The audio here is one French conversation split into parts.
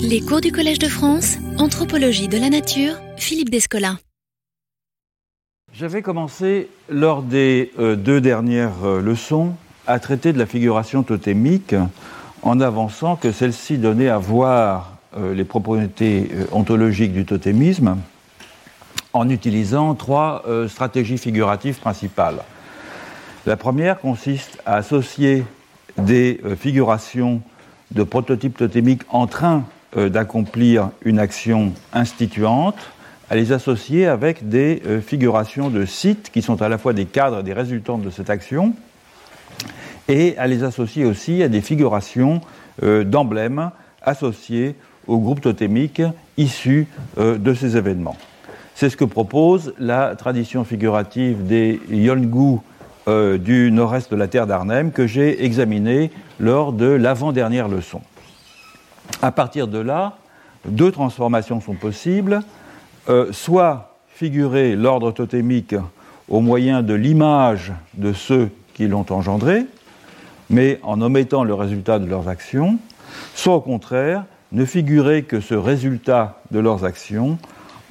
Les cours du Collège de France, Anthropologie de la Nature, Philippe Descola. J'avais commencé, lors des euh, deux dernières euh, leçons, à traiter de la figuration totémique en avançant que celle-ci donnait à voir euh, les propriétés ontologiques du totémisme en utilisant trois stratégies figuratives principales. La première consiste à associer des figurations de prototypes totémiques en train euh, d'accomplir une action instituante, à les associer avec des euh, figurations de sites qui sont à la fois des cadres et des résultantes de cette action, et à les associer aussi à des figurations euh, d'emblèmes associés au groupe totémique issus de ces événements. C'est ce que propose la tradition figurative des Yolngu du nord-est de la terre d'Arnhem que j'ai examiné lors de l'avant-dernière leçon. À partir de là, deux transformations sont possibles, euh, soit figurer l'ordre totémique au moyen de l'image de ceux qui l'ont engendré, mais en omettant le résultat de leurs actions, soit au contraire ne figurer que ce résultat de leurs actions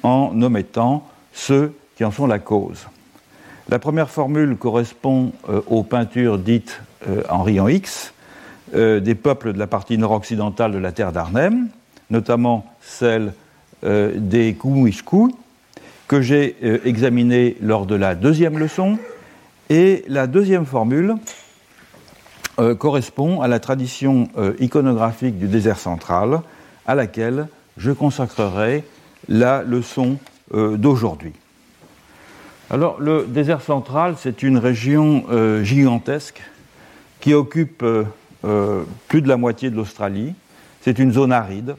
en omettant ceux qui en sont la cause. La première formule correspond euh, aux peintures dites euh, en X, euh, des peuples de la partie nord-occidentale de la terre d'Arnhem, notamment celle euh, des Kumwishku, que j'ai euh, examiné lors de la deuxième leçon. Et la deuxième formule correspond à la tradition iconographique du désert central, à laquelle je consacrerai la leçon d'aujourd'hui. Alors, le désert central, c'est une région gigantesque qui occupe euh, plus de la moitié de l'Australie. C'est une zone aride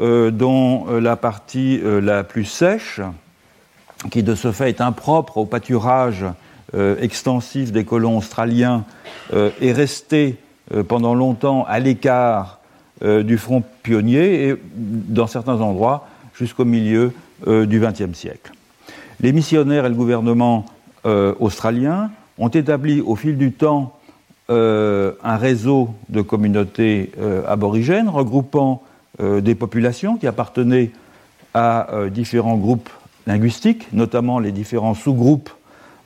euh, dont euh, la partie la plus sèche, qui de ce fait est impropre au pâturage extensif des colons australiens, est restée pendant longtemps à l'écart du front pionnier et dans certains endroits jusqu'au milieu du XXe siècle. Les missionnaires et le gouvernement australien ont établi au fil du temps euh, un réseau de communautés euh, aborigènes regroupant euh, des populations qui appartenaient à différents groupes linguistiques, notamment les différents sous-groupes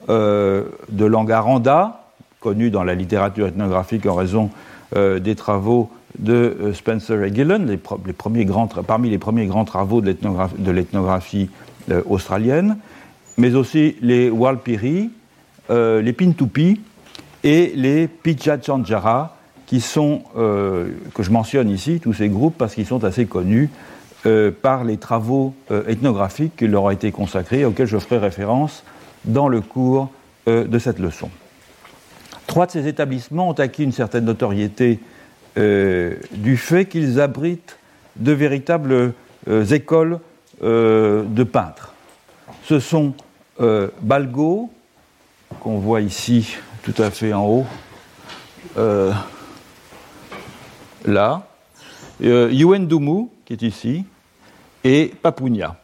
de langue aranda, connus dans la littérature ethnographique en raison des travaux de Spencer et Gillen, les, premiers grands, parmi les premiers grands travaux de l'ethnographie australienne, mais aussi les Walpiri, les Pintupi, et les Pichatchanjara, qui sont, euh, que je mentionne ici, tous ces groupes, parce qu'ils sont assez connus euh, par les travaux euh, ethnographiques qui leur ont été consacrés, auxquels je ferai référence dans le cours de cette leçon. Trois de ces établissements ont acquis une certaine notoriété du fait qu'ils abritent de véritables écoles de peintres. Ce sont Balgo, qu'on voit ici tout à fait en haut, euh, là, euh, Yuendumu, qui est ici, et Papunya.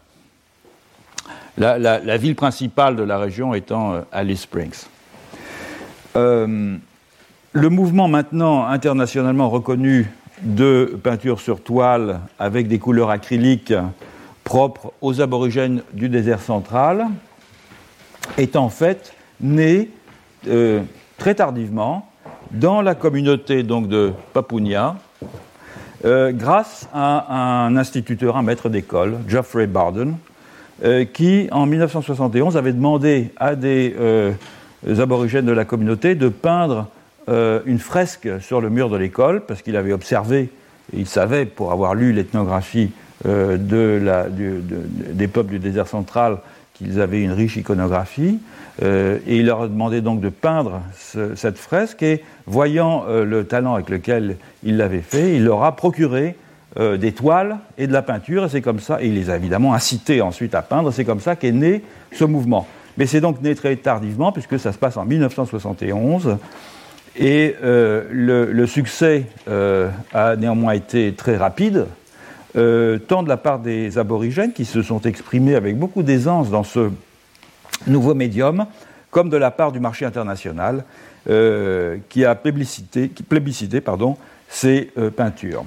La, ville principale de la région étant euh, Alice Springs. Euh, le mouvement maintenant internationalement reconnu de peinture sur toile avec des couleurs acryliques propres aux aborigènes du désert central est en fait né euh, très tardivement dans la communauté donc, de Papunya, euh, grâce à un instituteur, un maître d'école, Geoffrey Barden, euh, qui en 1971 avait demandé à des aborigènes de la communauté de peindre une fresque sur le mur de l'école, parce qu'il avait observé, il savait, pour avoir lu l'ethnographie de des peuples du désert central, qu'ils avaient une riche iconographie. Euh, et il leur a demandé donc de peindre cette fresque et voyant euh, le talent avec lequel il l'avait fait, il leur a procuré euh, des toiles et de la peinture et c'est comme ça, et il les a évidemment incités ensuite à peindre, c'est comme ça qu'est né ce mouvement. Mais c'est donc né très tardivement puisque ça se passe en 1971 et le, le, succès a néanmoins été très rapide. Tant de la part des aborigènes qui se sont exprimés avec beaucoup d'aisance dans ce nouveau médium, comme de la part du marché international euh, qui a plébiscité, ces euh, peintures.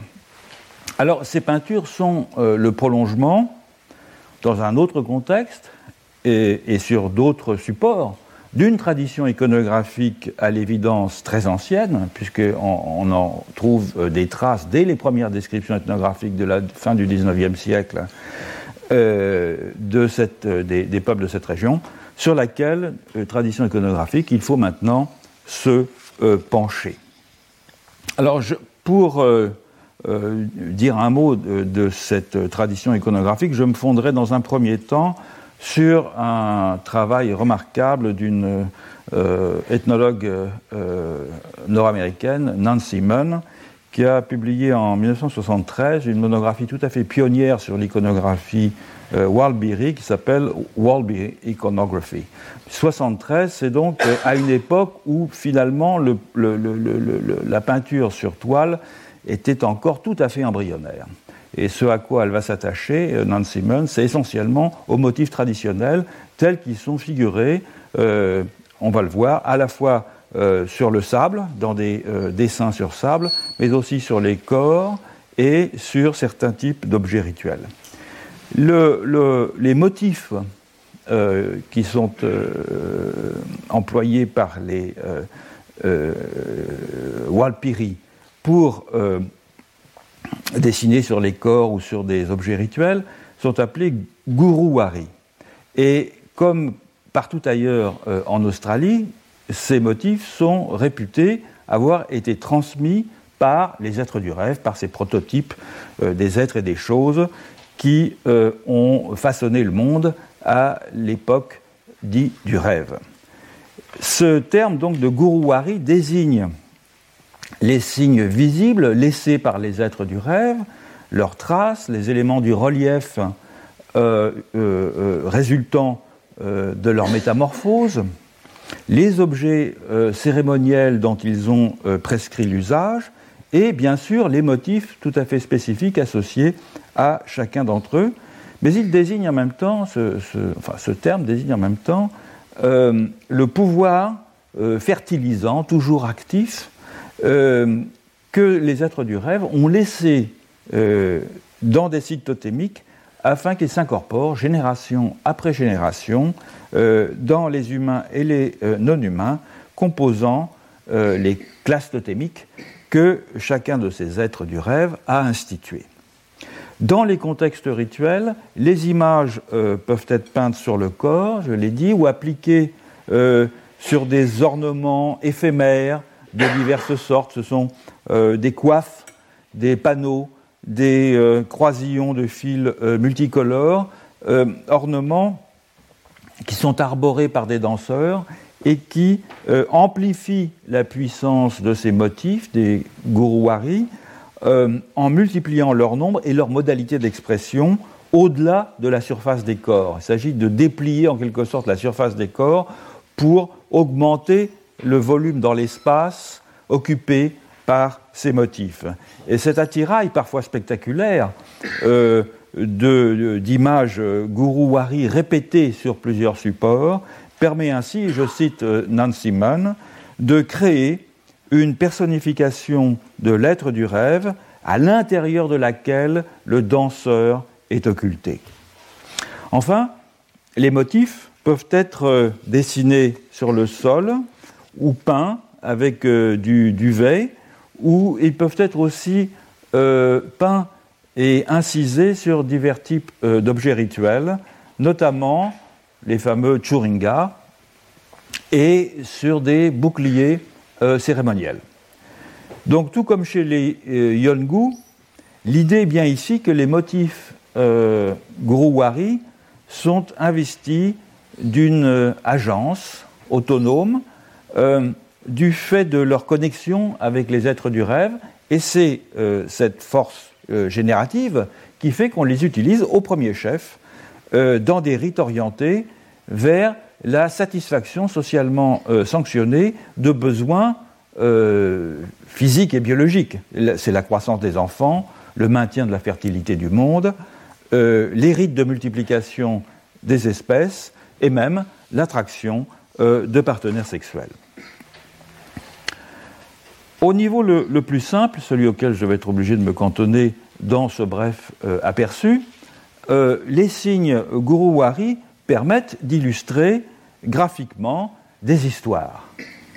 Alors, ces peintures sont le prolongement, dans un autre contexte et sur d'autres supports, d'une tradition iconographique à l'évidence très ancienne, puisqu'on on en trouve euh, des traces dès les premières descriptions ethnographiques de la fin du XIXe siècle euh, euh, des, peuples de cette région, sur laquelle, tradition iconographique, il faut maintenant se pencher. Alors, pour dire un mot de, cette tradition iconographique, je me fonderai dans un premier temps sur un travail remarquable d'une euh, ethnologue euh, nord-américaine, Nancy Munn, qui a publié en 1973 une monographie tout à fait pionnière sur l'iconographie euh, qui s'appelle Walbiri Iconography. 73, c'est donc à une époque où finalement la peinture sur toile était encore tout à fait embryonnaire. Et ce à quoi elle va s'attacher, euh, Nancy Munn, c'est essentiellement aux motifs traditionnels tels qu'ils sont figurés, euh, on va le voir, à la fois euh, sur le sable, dans des dessins sur sable, mais aussi sur les corps et sur certains types d'objets rituels. les motifs qui sont employés par les Walpiri pour dessinés sur les corps ou sur des objets rituels sont appelés guruwari. Et comme partout ailleurs euh, en Australie, ces motifs sont réputés avoir été transmis par les êtres du rêve, par ces prototypes euh, des êtres et des choses qui euh, ont façonné le monde à l'époque dit du rêve. Ce terme donc de guruwari désigne les signes visibles laissés par les êtres du rêve, leurs traces, les éléments du relief euh, euh, euh, résultant de leur métamorphose, les objets cérémoniels dont ils ont prescrit l'usage, et bien sûr les motifs tout à fait spécifiques associés à chacun d'entre eux. Mais il désigne en même temps, ce, enfin, ce terme désigne en même temps le pouvoir fertilisant, toujours actif, que les êtres du rêve ont laissé euh, dans des sites totémiques afin qu'ils s'incorporent génération après génération euh, dans les humains et les non-humains composant les classes totémiques que chacun de ces êtres du rêve a instituées. Dans les contextes rituels, les images peuvent être peintes sur le corps, je l'ai dit, ou appliquées sur des ornements éphémères, de diverses sortes. Ce sont euh, des coiffes, des panneaux, des euh, croisillons de fils euh, multicolores, ornements qui sont arborés par des danseurs et qui amplifient la puissance de ces motifs, des guruwari, en multipliant leur nombre et leur modalité d'expression au-delà de la surface des corps. Il s'agit de déplier en quelque sorte la surface des corps pour augmenter le volume dans l'espace occupé par ces motifs. Et cet attirail, parfois spectaculaire, euh, d'images gourouari répétées sur plusieurs supports, permet ainsi, je cite euh, Nancy Mann, de créer une personnification de l'être du rêve à l'intérieur de laquelle le danseur est occulté. Enfin, les motifs peuvent être euh, dessinés sur le sol, ou peints avec euh, du duvet, ou ils peuvent être aussi euh, peints et incisés sur divers types euh, d'objets rituels, notamment les fameux churinga, et sur des boucliers cérémoniels. Donc tout comme chez les Yongu, l'idée est bien ici que les motifs Guruwari sont investis d'une agence autonome euh, du fait de leur connexion avec les êtres du rêve, et c'est euh, cette force euh, générative qui fait qu'on les utilise au premier chef dans des rites orientés vers la satisfaction socialement sanctionnée de besoins physiques et biologiques. C'est la croissance des enfants, le maintien de la fertilité du monde, les rites de multiplication des espèces et même l'attraction de partenaires sexuels. Au niveau le, plus simple, celui auquel je vais être obligé de me cantonner dans ce bref aperçu, les signes Guruwari permettent d'illustrer graphiquement des histoires.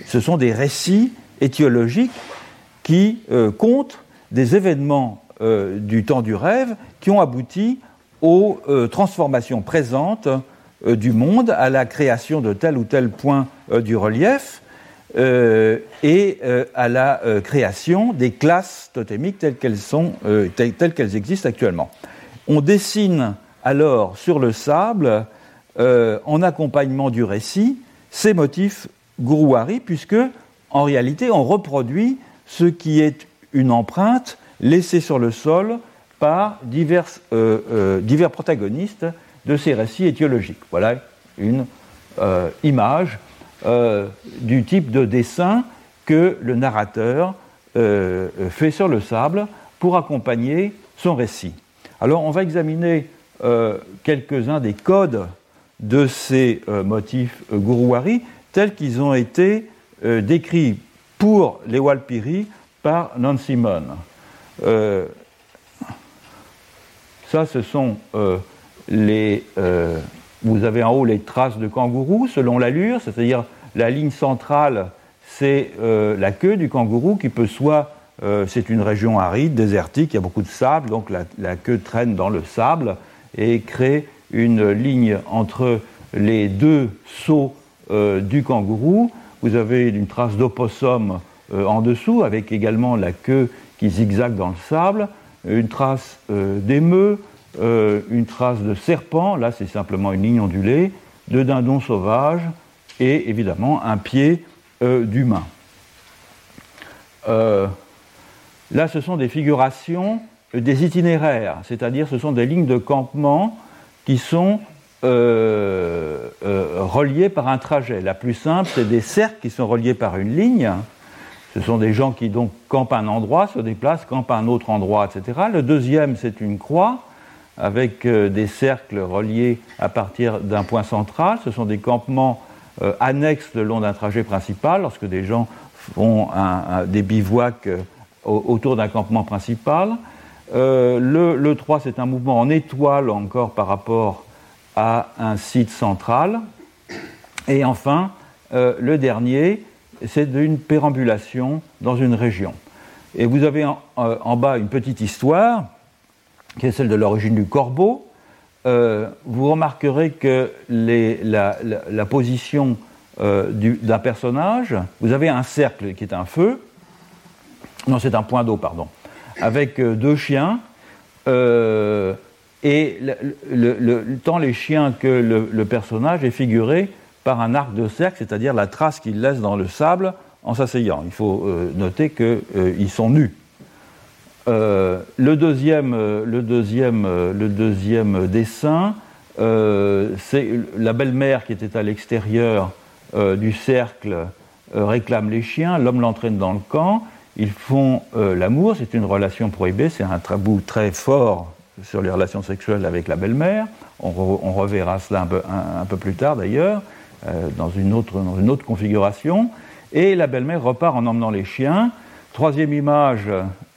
Ce sont des récits étiologiques qui comptent des événements du temps du rêve qui ont abouti aux transformations présentes du monde, à la création de tel ou tel point du relief, euh, et euh, à la euh, création des classes totémiques telles qu'elles, sont, telles, qu'elles existent actuellement. On dessine alors sur le sable, en accompagnement du récit, ces motifs Guruwari, puisque en réalité on reproduit ce qui est une empreinte laissée sur le sol par divers, divers protagonistes de ces récits étiologiques. Voilà une image euh, du type de dessin que le narrateur euh, fait sur le sable pour accompagner son récit. Alors on va examiner euh, quelques-uns des codes de ces motifs Guruwari tels qu'ils ont été décrits pour les Walpiri par Nancy Simon. ça, ce sont les vous avez en haut les traces de kangourou selon l'allure, c'est-à-dire la ligne centrale, c'est euh, la queue du kangourou qui peut soit, euh, c'est une région aride, désertique, il y a beaucoup de sable, donc la, queue traîne dans le sable et crée une ligne entre les deux sauts euh, du kangourou. Vous avez une trace d'opossum en dessous, avec également la queue qui zigzague dans le sable, une trace d'émeu, euh, une trace de serpent, là c'est simplement une ligne ondulée, de dindon sauvage et évidemment un pied euh, d'humain. Euh, là ce sont des figurations des itinéraires, c'est-à-dire ce sont des lignes de campement qui sont reliées par un trajet. La plus simple, c'est des cercles qui sont reliés par une ligne. Ce sont des gens qui donc campent un endroit, se déplacent, campent un autre endroit, etc. Le deuxième, c'est une croix avec euh, des cercles reliés à partir d'un point central. Ce sont des campements euh, annexes le long d'un trajet principal, lorsque des gens font des bivouacs euh, autour d'un campement principal. le, 3, c'est un mouvement en étoile encore par rapport à un site central. Et enfin, le dernier, c'est d'une pérambulation dans une région. Et vous avez en bas une petite histoire qui est celle de l'origine du corbeau, euh, vous remarquerez que la, position euh, d'un personnage, vous avez un cercle qui est un feu, non c'est un point d'eau, pardon, avec euh, deux chiens, et tant les chiens que le, personnage est figuré par un arc de cercle, c'est-à-dire la trace qu'il laisse dans le sable en s'asseyant. Il faut noter qu'ils sont nus. Euh, le, deuxième, euh, le, deuxième, euh, le deuxième dessin, c'est la belle-mère qui était à l'extérieur du cercle réclame les chiens, l'homme l'entraîne dans le camp, ils font l'amour, c'est une relation prohibée, c'est un tabou très fort sur les relations sexuelles avec la belle-mère. On, reverra cela un peu, plus tard d'ailleurs, dans une autre configuration. Et la belle-mère repart en emmenant les chiens. Troisième image,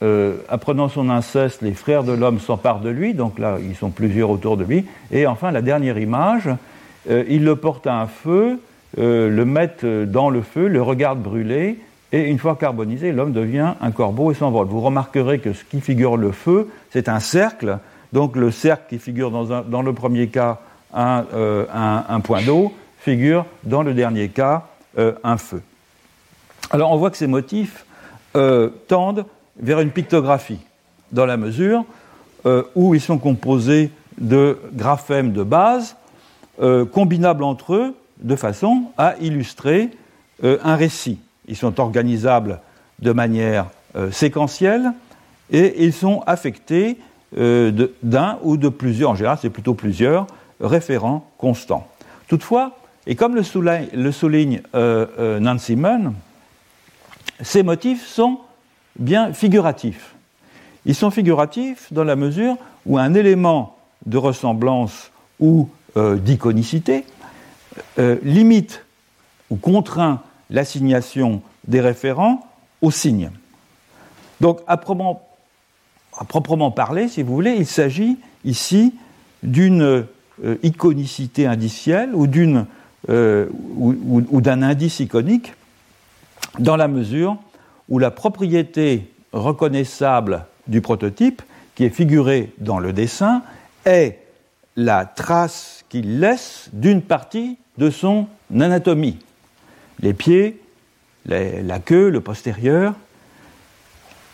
euh, apprenant son inceste, les frères de l'homme s'emparent de lui, donc là, ils sont plusieurs autour de lui. Et enfin, la dernière image, euh, il le porte à un feu, euh, le mettent dans le feu, le regardent brûler, et une fois carbonisé, l'homme devient un corbeau et s'envole. Vous remarquerez que ce qui figure le feu, c'est un cercle. Donc le cercle qui figure dans, le premier cas un point d'eau, figure dans le dernier cas un feu. Alors on voit que ces motifs euh, tendent vers une pictographie, dans la mesure euh, où ils sont composés de graphèmes de base, euh, combinables entre eux de façon à illustrer un récit. Ils sont organisables de manière séquentielle et ils sont affectés d'un ou de plusieurs, en général c'est plutôt plusieurs, référents constants. Toutefois, et comme le souligne, le souligne Nancy Munn, ces motifs sont bien figuratifs. Ils sont figuratifs dans la mesure où un élément de ressemblance ou euh, d'iconicité euh, limite ou contraint l'assignation des référents aux signes. Donc, à proprement, parler, si vous voulez, il s'agit ici d'une iconicité indicielle ou d'un indice iconique dans la mesure où la propriété reconnaissable du prototype, qui est figurée dans le dessin, est la trace qu'il laisse d'une partie de son anatomie. Les pieds, la queue, le postérieur,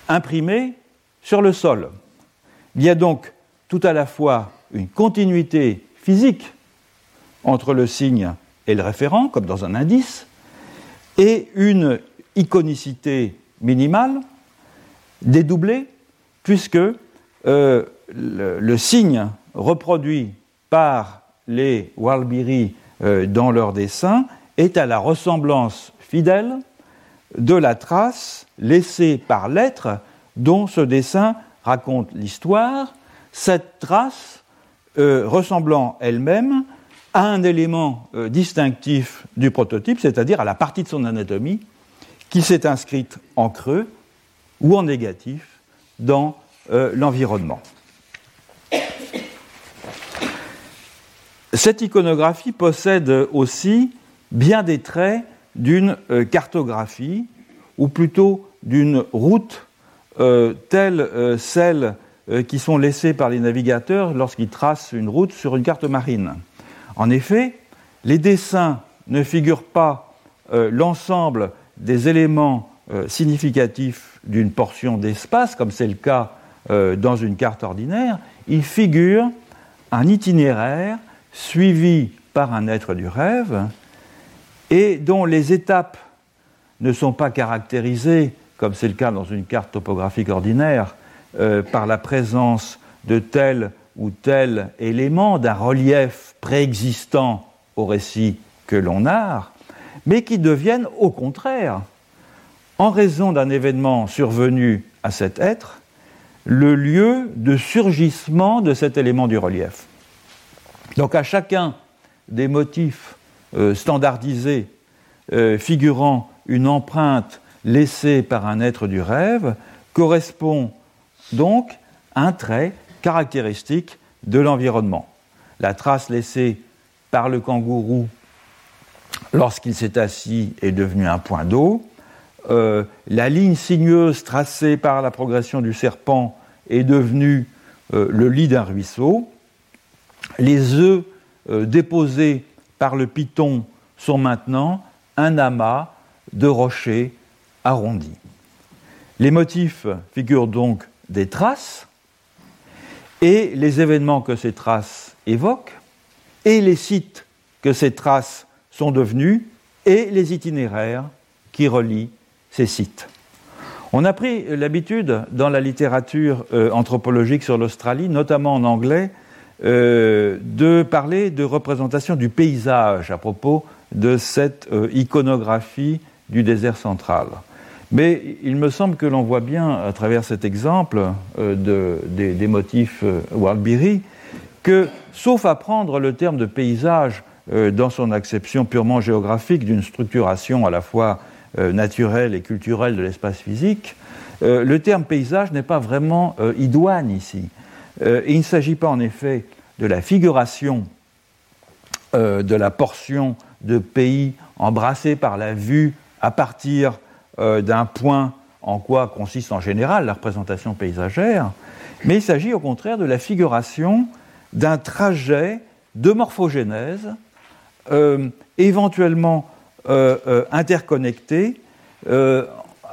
imprimés sur le sol. Il y a donc tout à la fois une continuité physique entre le signe et le référent, comme dans un indice, et une iconicité minimale, dédoublée, puisque euh, le, signe reproduit par les Walbiri euh, dans leur dessin est à la ressemblance fidèle de la trace laissée par l'être dont ce dessin raconte l'histoire, cette trace euh, ressemblant elle-même à un élément euh, distinctif du prototype, c'est-à-dire à la partie de son anatomie qui s'est inscrite en creux ou en négatif dans l'environnement. Cette iconographie possède aussi bien des traits d'une euh, cartographie, ou plutôt d'une route euh, telle euh, celle qui sont laissées par les navigateurs lorsqu'ils tracent une route sur une carte marine. En effet, les dessins ne figurent pas l'ensemble des éléments significatifs d'une portion d'espace, comme c'est le cas dans une carte ordinaire, ils figurent un itinéraire suivi par un être du rêve et dont les étapes ne sont pas caractérisées, comme c'est le cas dans une carte topographique ordinaire, euh, par la présence de tel ou tel élément d'un relief préexistant au récit que l'on narre, mais qui deviennent au contraire, en raison d'un événement survenu à cet être, le lieu de surgissement de cet élément du relief. Donc à chacun des motifs euh, standardisés euh, figurant une empreinte laissée par un être du rêve correspond donc un trait caractéristique de l'environnement. La trace laissée par le kangourou lorsqu'il s'est assis est devenue un point d'eau. Euh, la ligne sinueuse tracée par la progression du serpent est devenue le lit d'un ruisseau les œufs euh, déposés par le python sont maintenant un amas de rochers arrondis. Les motifs figurent donc des traces, et les événements que ces traces évoquent, et les sites que ces traces sont devenus, et les itinéraires qui relient ces sites. On a pris l'habitude dans la littérature euh, anthropologique sur l'Australie, notamment en anglais, euh, de parler de représentation du paysage à propos de cette euh, iconographie du désert central. Mais il me semble que l'on voit bien à travers cet exemple euh, de, des, motifs Waldbiri que, sauf à prendre le terme de paysage dans son acception purement géographique d'une structuration à la fois naturelle et culturelle de l'espace physique, le terme paysage n'est pas vraiment idoine ici. Euh, il ne s'agit pas en effet de la figuration euh, de la portion de pays embrassée par la vue à partir euh, d'un point en quoi consiste en général la représentation paysagère, mais il s'agit au contraire de la figuration d'un trajet de morphogénèse, éventuellement interconnecté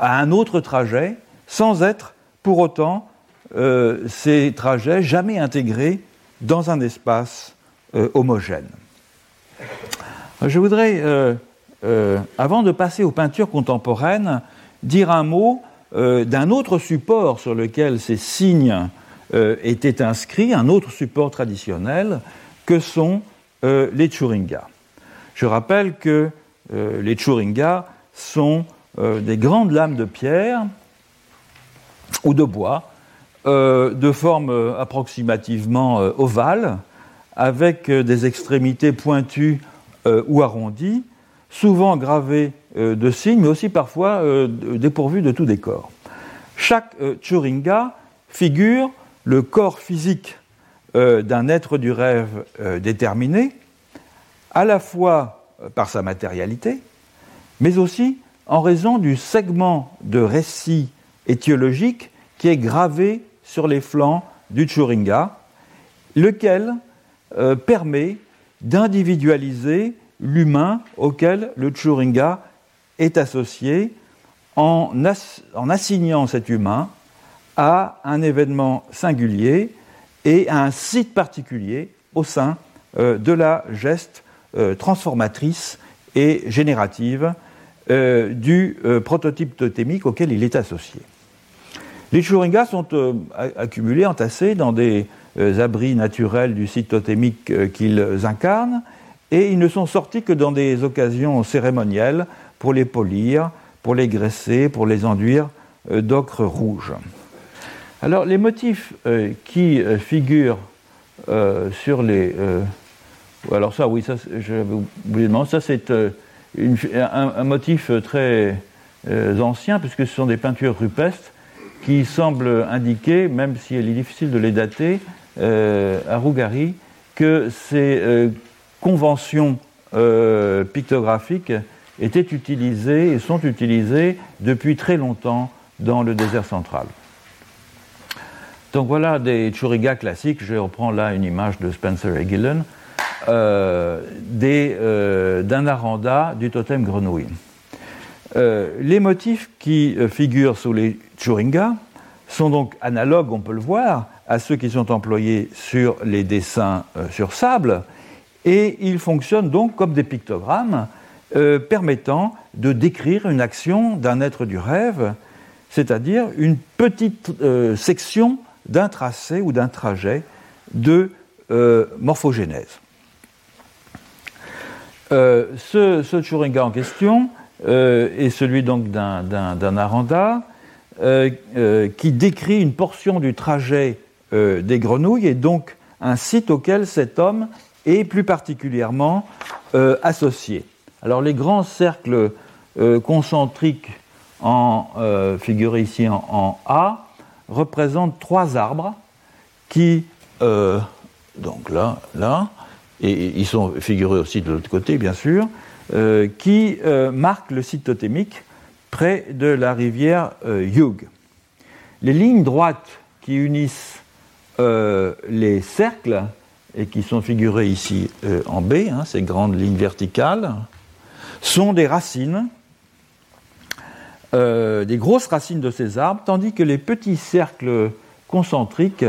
à un autre trajet, sans être pour autant euh, ces trajets jamais intégrés dans un espace euh, homogène. Je voudrais, euh, avant de passer aux peintures contemporaines, dire un mot d'un autre support sur lequel ces signes étaient inscrits, un autre support traditionnel, que sont les churingas. Je rappelle que les churingas sont des grandes lames de pierre ou de bois euh, de forme euh, approximativement euh, ovale, avec des extrémités pointues ou arrondies, souvent gravées de signes, mais aussi parfois dépourvues de tout décor. Chaque churinga figure le corps physique euh, d'un être du rêve euh, déterminé, à la fois euh, par sa matérialité, mais aussi en raison du segment de récit étiologique qui est gravé sur les flancs du Churinga, lequel permet d'individualiser l'humain auquel le Churinga est associé en, en assignant cet humain à un événement singulier et à un site particulier au sein euh, de la geste euh, transformatrice et générative euh, du prototype totémique auquel il est associé. Les Churingas sont accumulés, entassés dans des abris naturels du site totémique qu'ils incarnent, et ils ne sont sortis que dans des occasions cérémonielles pour les polir, pour les graisser, pour les enduire d'ocre rouge. Alors, les motifs euh, qui euh, figurent euh, sur les. alors, ça, oui, ça, je oublié de Ça, c'est un, motif très ancien, puisque ce sont des peintures rupestres qui semblent indiquer, même si il est difficile de les dater, à Rougari, que ces conventions pictographiques étaient utilisées et sont utilisées depuis très longtemps dans le désert central. Donc voilà des Churiga classiques. Je reprends là une image de Spencer et euh, euh, d'un aranda du totem grenouille. Euh, les motifs qui figurent sous les Churinga sont donc analogues, on peut le voir, à ceux qui sont employés sur les dessins sur sable, et ils fonctionnent donc comme des pictogrammes permettant de décrire une action d'un être du rêve, c'est-à-dire une petite section d'un tracé ou d'un trajet de euh, morphogénèse. Euh, ce, ce en question euh, est celui donc d'un aranda qui décrit une portion du trajet des grenouilles et donc un site auquel cet homme est plus particulièrement associé. Alors les grands cercles concentriques en, figurés ici en A représente trois arbres qui, euh, donc là, là, et ils sont figurés aussi de l'autre côté, bien sûr, euh, qui euh, marquent le site totémique près de la rivière Yug. Les lignes droites qui unissent les cercles et qui sont figurées ici en B, hein, ces grandes lignes verticales, sont des racines euh, des grosses racines de ces arbres, tandis que les petits cercles concentriques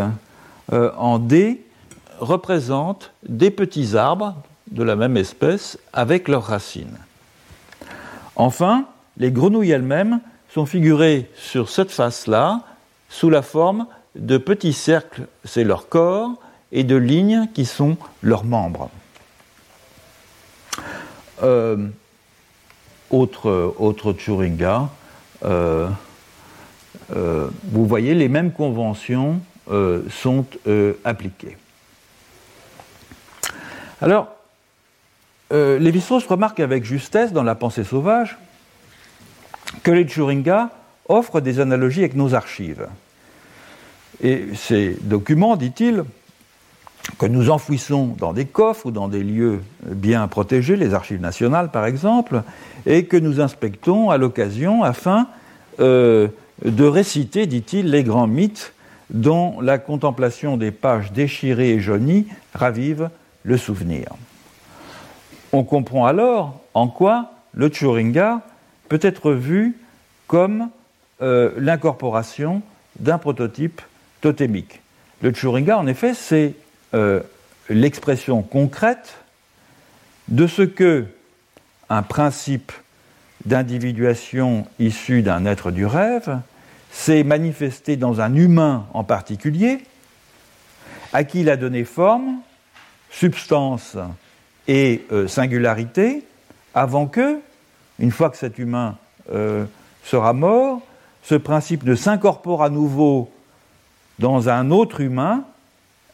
euh, en D représentent des petits arbres de la même espèce avec leurs racines. Enfin, les grenouilles elles-mêmes sont figurées sur cette face-là sous la forme de petits cercles, c'est leur corps, et de lignes qui sont leurs membres. Euh, autre, autre Turinga, euh, euh, vous voyez, les mêmes conventions sont appliquées. Alors, Lévi-Strauss remarque avec justesse dans La pensée sauvage que les Turinga offrent des analogies avec nos archives. Et ces documents, dit-il, que nous enfouissons dans des coffres ou dans des lieux bien protégés, les archives nationales par exemple, et que nous inspectons à l'occasion afin euh, de réciter, dit-il, les grands mythes dont la contemplation des pages déchirées et jaunies ravive le souvenir. On comprend alors en quoi le Turinga peut être vu comme euh, l'incorporation d'un prototype totémique. Le Turinga, en effet, c'est euh, l'expression concrète de ce que un principe d'individuation issu d'un être du rêve s'est manifesté dans un humain en particulier, à qui il a donné forme, substance et euh, singularité, avant que, une fois que cet humain euh, sera mort, ce principe ne s'incorpore à nouveau dans un autre humain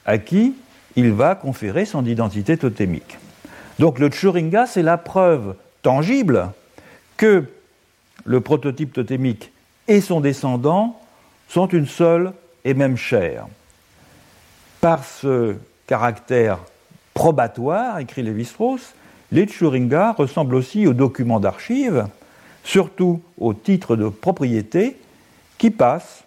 à qui il va conférer son identité totémique. Donc le Tchuringa, c'est la preuve tangible que le prototype totémique et son descendant sont une seule et même cher. Par ce caractère probatoire, écrit Lévi-Strauss, les Tchuringa ressemblent aussi aux documents d'archives, surtout aux titres de propriété qui passent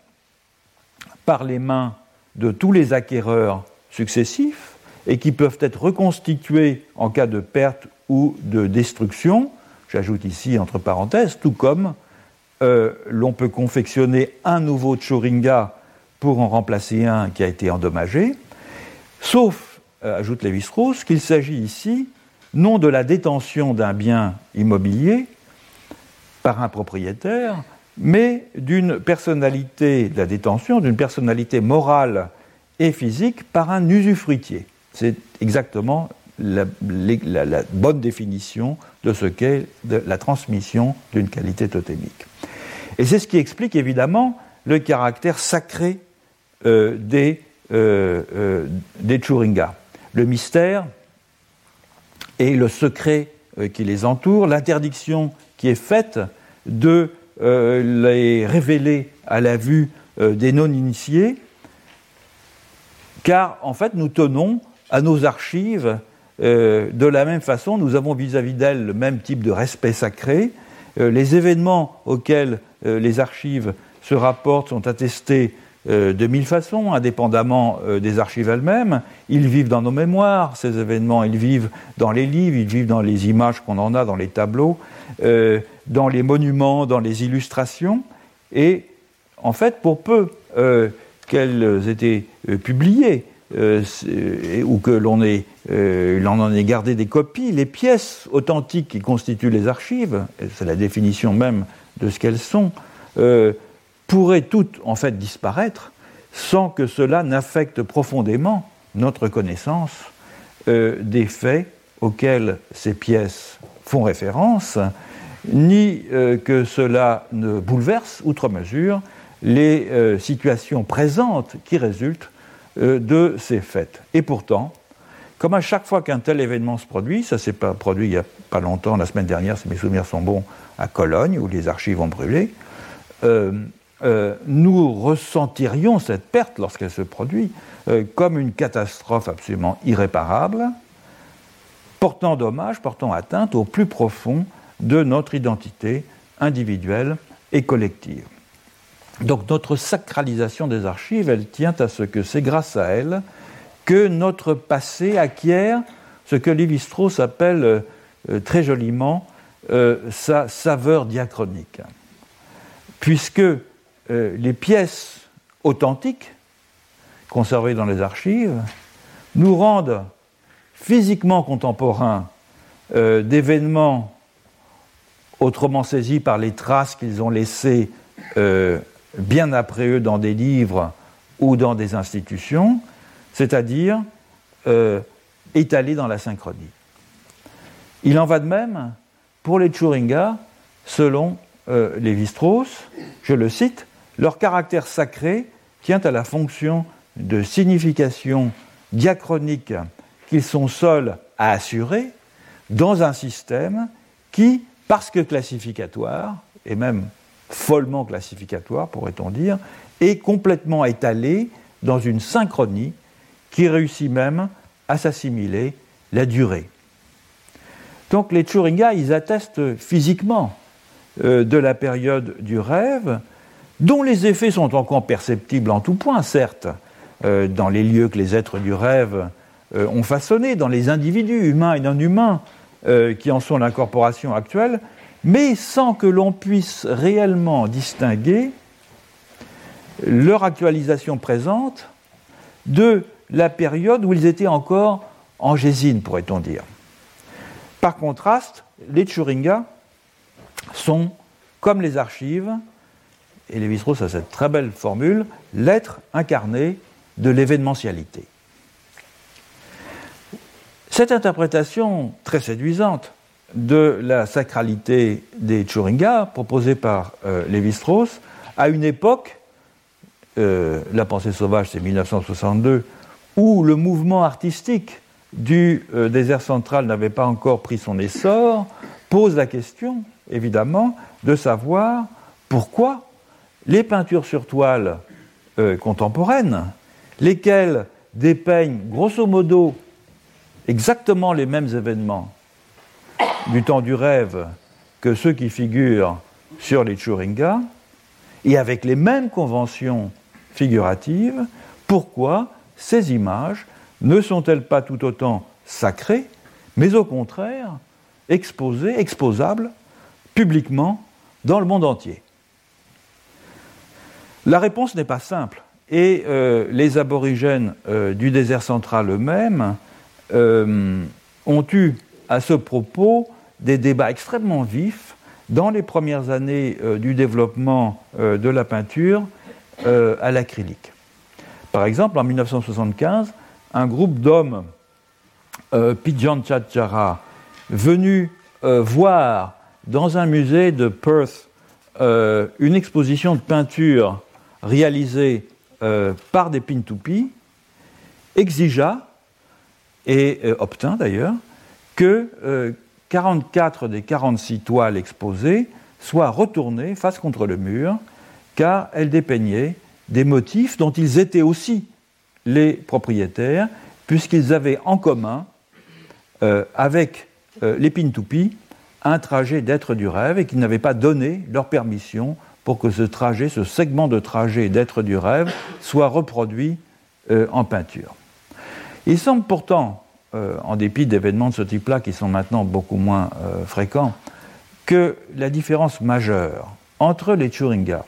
par les mains de tous les acquéreurs successifs et qui peuvent être reconstitués en cas de perte ou de destruction. J'ajoute ici entre parenthèses, tout comme euh, l'on peut confectionner un nouveau Tchuringa pour en remplacer un qui a été endommagé, sauf, euh, ajoute Lévi-Strauss, qu'il s'agit ici non de la détention d'un bien immobilier par un propriétaire, mais d'une personnalité, de la détention d'une personnalité morale et physique par un usufruitier. C'est exactement la, bonne définition de ce qu'est la transmission d'une qualité totémique. Et c'est ce qui explique évidemment le caractère sacré euh, des, euh, euh. Le mystère et le secret qui les entoure, l'interdiction qui est faite de les révéler à la vue des non-initiés, car en fait nous tenons à nos archives de la même façon, nous avons vis-à-vis d'elles le même type de respect sacré. les événements auxquels les archives se rapportent sont attestés euh, de mille façons, indépendamment euh, des archives elles-mêmes. Ils vivent dans nos mémoires, ces événements, ils vivent dans les livres, ils vivent dans les images qu'on en a, dans les tableaux, euh, dans les monuments, dans les illustrations. Et en fait, pour peu qu'elles aient été publiées, ou que l'on en ait gardé des copies, les pièces authentiques qui constituent les archives, c'est la définition même de ce qu'elles sont, pourraient toutes en fait disparaître sans que cela n'affecte profondément notre connaissance euh, des faits auxquels ces pièces font référence, ni euh, que cela ne bouleverse outre mesure les euh, situations présentes qui résultent de ces faits. Et pourtant, comme à chaque fois qu'un tel événement se produit, ça s'est pas produit il n'y a pas longtemps, la semaine dernière, si mes souvenirs sont bons, à Cologne, où les archives ont brûlé, euh, nous ressentirions cette perte lorsqu'elle se produit euh, comme une catastrophe absolument irréparable, portant dommage, portant atteinte au plus profond de notre identité individuelle et collective. Donc notre sacralisation des archives, elle tient à ce que c'est grâce à elle que notre passé acquiert ce que Lévi-Strauss appelle euh, très joliment sa saveur diachronique. Puisque euh, les pièces authentiques conservées dans les archives nous rendent physiquement contemporains euh, d'événements autrement saisis par les traces qu'ils ont laissées euh, bien après eux dans des livres ou dans des institutions, c'est-à-dire étalés dans la synchronie. Il en va de même pour les Tchuringa, selon Lévi-Strauss, je le cite, leur caractère sacré tient à la fonction de signification diachronique qu'ils sont seuls à assurer dans un système qui, parce que classificatoire, et même follement classificatoire, pourrait-on dire, est complètement étalé dans une synchronie qui réussit même à s'assimiler la durée. Donc les Tchuringa, ils attestent physiquement euh, de la période du rêve, dont les effets sont encore perceptibles en tout point, certes, euh, dans les lieux que les êtres du rêve euh, ont façonnés, dans les individus humains et non humains qui en sont l'incorporation actuelle, mais sans que l'on puisse réellement distinguer leur actualisation présente de la période où ils étaient encore en gésine, pourrait-on dire. Par contraste, les Tchuringa sont, comme les archives, et Lévi-Strauss a cette très belle formule, l'être incarné de l'événementialité. Cette interprétation très séduisante de la sacralité des Tchuringa, proposée par euh, Lévi-Strauss, à une époque, euh, la pensée sauvage c'est 1962, où le mouvement artistique du euh, désert central n'avait pas encore pris son essor, pose la question, évidemment, de savoir pourquoi les peintures sur toile contemporaines, lesquelles dépeignent grosso modo exactement les mêmes événements du temps du rêve que ceux qui figurent sur les Churinga, et avec les mêmes conventions figuratives, pourquoi ces images ne sont-elles pas tout autant sacrées, mais au contraire exposées, exposables publiquement dans le monde entier? La réponse n'est pas simple, et euh, les aborigènes euh, du désert central eux-mêmes euh, ont eu à ce propos des débats extrêmement vifs dans les premières années du développement de la peinture à l'acrylique. Par exemple, en 1975, un groupe d'hommes, euh, Pijan Chachara, venus voir dans un musée de Perth une exposition de peinture réalisée par des Pintupi, exigea et euh, obtint d'ailleurs que 44 euh, des 46 toiles exposées soient retournées face contre le mur, car elles dépeignaient des motifs dont ils étaient aussi les propriétaires, puisqu'ils avaient en commun euh, avec les Pintupi un trajet d'être du rêve et qu'ils n'avaient pas donné leur permission pour que ce trajet, ce segment de trajet d'être du rêve, soit reproduit en peinture. Il semble pourtant, euh, en dépit d'événements de ce type-là qui sont maintenant beaucoup moins euh, fréquents, que la différence majeure entre les Churinga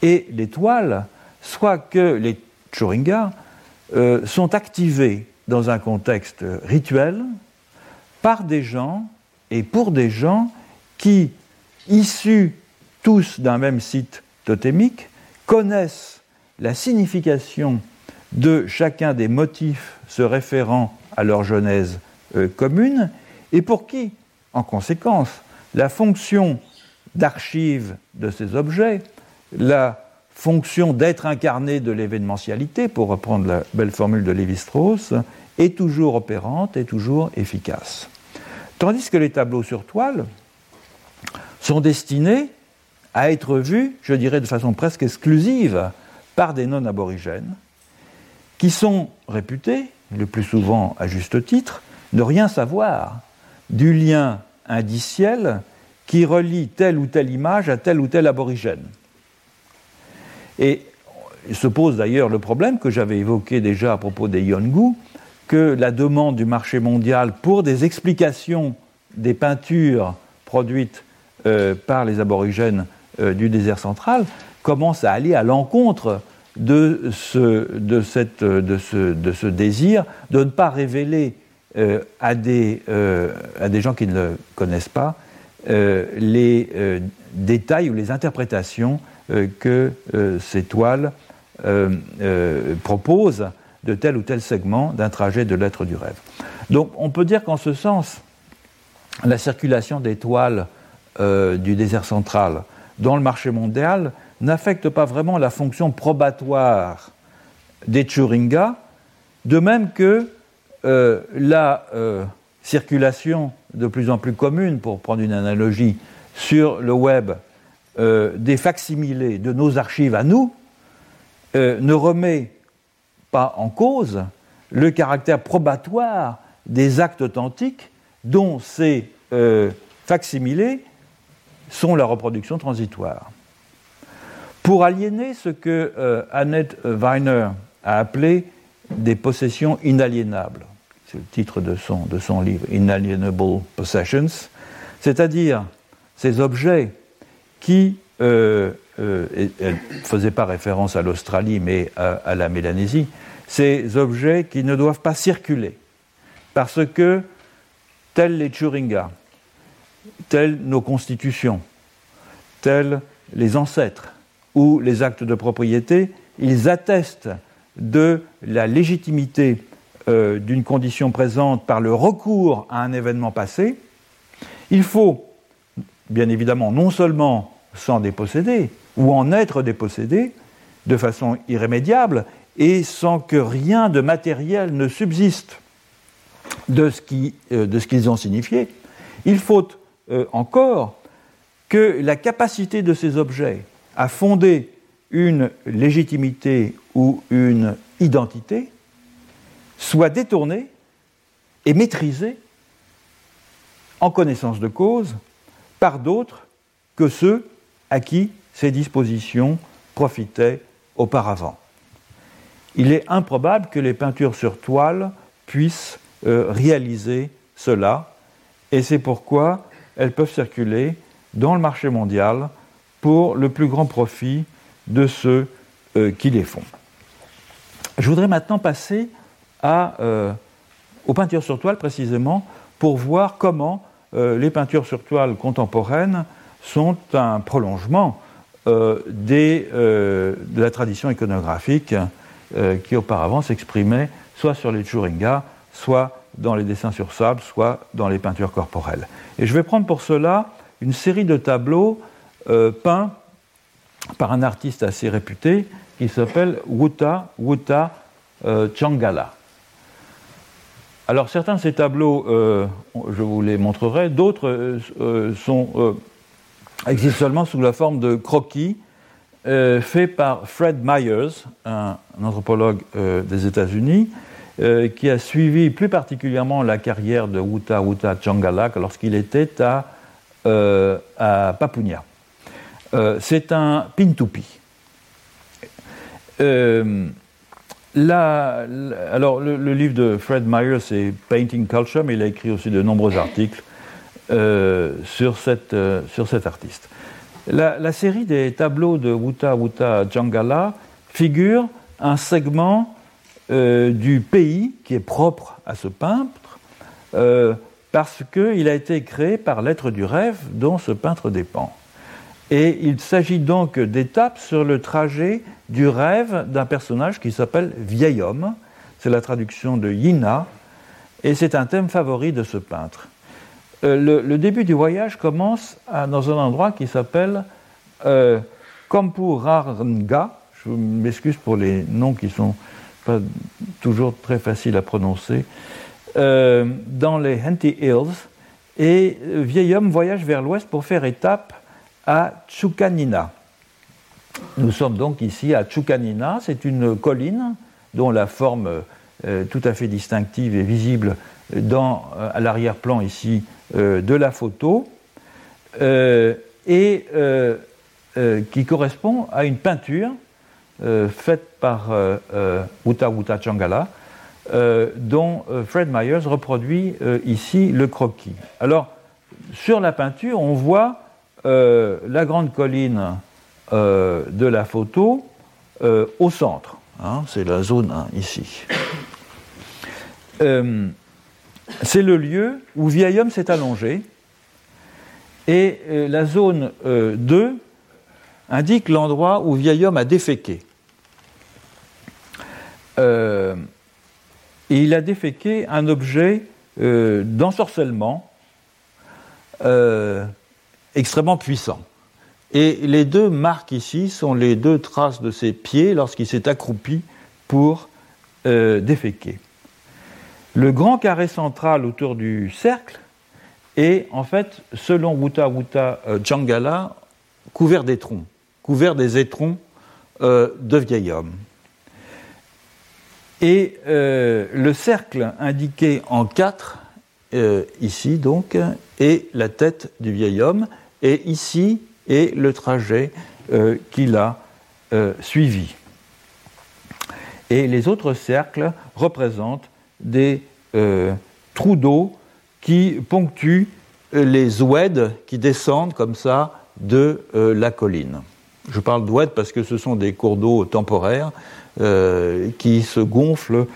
et les toiles soit que les Churinga euh, sont activés dans un contexte rituel par des gens et pour des gens qui, issus tous d'un même site totémique, connaissent la signification de chacun des motifs se référant à leur genèse euh, commune, et pour qui, en conséquence, la fonction d'archive de ces objets, la fonction d'être incarné de l'événementialité, pour reprendre la belle formule de Lévi-Strauss, est toujours opérante et toujours efficace. Tandis que les tableaux sur toile sont destinés à être vus, je dirais de façon presque exclusive, par des non-aborigènes, qui sont réputés, le plus souvent à juste titre, ne rien savoir du lien indiciel qui relie telle ou telle image à tel ou tel aborigène. Et il se pose d'ailleurs le problème que j'avais évoqué déjà à propos des Yongu, que la demande du marché mondial pour des explications des peintures produites euh, par les aborigènes euh, du désert central commence à aller à l'encontre de ce, de, cette, de, ce, de ce, désir de ne pas révéler euh, à, des, euh, à, des, gens qui ne le connaissent pas euh, les détails ou les interprétations que ces toiles proposent de tel ou tel segment d'un trajet de l'être du rêve. Donc on peut dire qu'en ce sens, la circulation des toiles du désert central dans le marché mondial n'affecte pas vraiment la fonction probatoire des Turinga, de même que euh, la euh, circulation de plus en plus commune, pour prendre une analogie, sur le web euh, des facsimilés de nos archives à nous, ne remet pas en cause le caractère probatoire des actes authentiques dont ces facsimilés sont la reproduction transitoire pour aliéner ce que euh, Annette Weiner a appelé des possessions inaliénables. C'est le titre de son, de son livre, Inalienable Possessions, c'est-à-dire ces objets qui, euh, euh, elle ne faisait pas référence à l'Australie, mais à, la Mélanésie, ces objets qui ne doivent pas circuler, parce que, tels les Churinga, tels nos constitutions, tels les ancêtres, ou les actes de propriété, ils attestent de la légitimité euh, d'une condition présente par le recours à un événement passé, il faut, bien évidemment, non seulement s'en déposséder, ou en être dépossédé de façon irrémédiable, et sans que rien de matériel ne subsiste de ce euh, qu'ils ont signifié, il faut euh, encore que la capacité de ces objets à fonder une légitimité ou une identité soit détournée et maîtrisée en connaissance de cause par d'autres que ceux à qui ces dispositions profitaient auparavant. Il est improbable que les peintures sur toile puissent euh, réaliser cela, et c'est pourquoi elles peuvent circuler dans le marché mondial pour le plus grand profit de ceux euh, qui les font. Je voudrais maintenant passer euh, aux peintures sur toile précisément pour voir comment les peintures sur toile contemporaines sont un prolongement de la tradition iconographique qui auparavant s'exprimait soit sur les Churinga, soit dans les dessins sur sable, soit dans les peintures corporelles. Et je vais prendre pour cela une série de tableaux euh, peints par un artiste assez réputé qui s'appelle Wuta Wuta euh, Changala. Alors certains de ces tableaux, euh, je vous les montrerai, d'autres existent seulement sous la forme de croquis faits par Fred Myers, un anthropologue des États-Unis, qui a suivi plus particulièrement la carrière de Wuta Wuta Changalak lorsqu'il était à, à. Euh, c'est un pintupi. Là, alors le, livre de Fred Meyer, c'est Painting Culture, mais il a écrit aussi de nombreux articles sur, cette, cet artiste. La, série des tableaux de Wuta Wuta Jangala figure un segment euh, du pays qui est propre à ce peintre, euh, parce qu'il a été créé par l'être du rêve dont ce peintre dépend. Et il s'agit donc d'étapes sur le trajet du rêve d'un personnage qui s'appelle Vieil homme. C'est la traduction de Yina, et c'est un thème favori de ce peintre. Euh, le, début du voyage commence dans un endroit qui s'appelle euh, Kampurarnga. Je m'excuse pour les noms qui sont pas toujours très facile à prononcer, euh, dans les Henty Hills. Et le vieil homme voyage vers l'ouest pour faire étape à Chukanina. Nous sommes donc ici à Chukanina, c'est une colline dont la forme euh, tout à fait distinctive est visible euh, à l'arrière-plan ici de la photo, et qui correspond à une peinture euh, faite par euh, euh, Uta Uta Changala, dont Fred Myers reproduit ici le croquis. Alors, sur la peinture, on voit la grande colline de la photo au centre. Hein, c'est la zone 1 ici. c'est le lieu où vieil homme s'est allongé. Et la zone 2 indique l'endroit où vieil homme a déféqué. Euh, et il a déféqué un objet euh, d'ensorcellement euh, extrêmement puissant. Et les deux marques ici sont les deux traces de ses pieds lorsqu'il s'est accroupi pour déféquer. Le grand carré central autour du cercle est en fait, selon Wuta Wuta Jangala, couvert d'étrons, couvert des étrons de vieil homme. Et euh, le cercle indiqué en quatre, euh, ici donc, est la tête du vieil homme, et ici est le trajet euh, qu'il a suivi. Et les autres cercles représentent des trous d'eau qui ponctuent les oueds qui descendent comme ça de la colline. Je parle d'oueds parce que ce sont des cours d'eau temporaires euh, qui se gonfle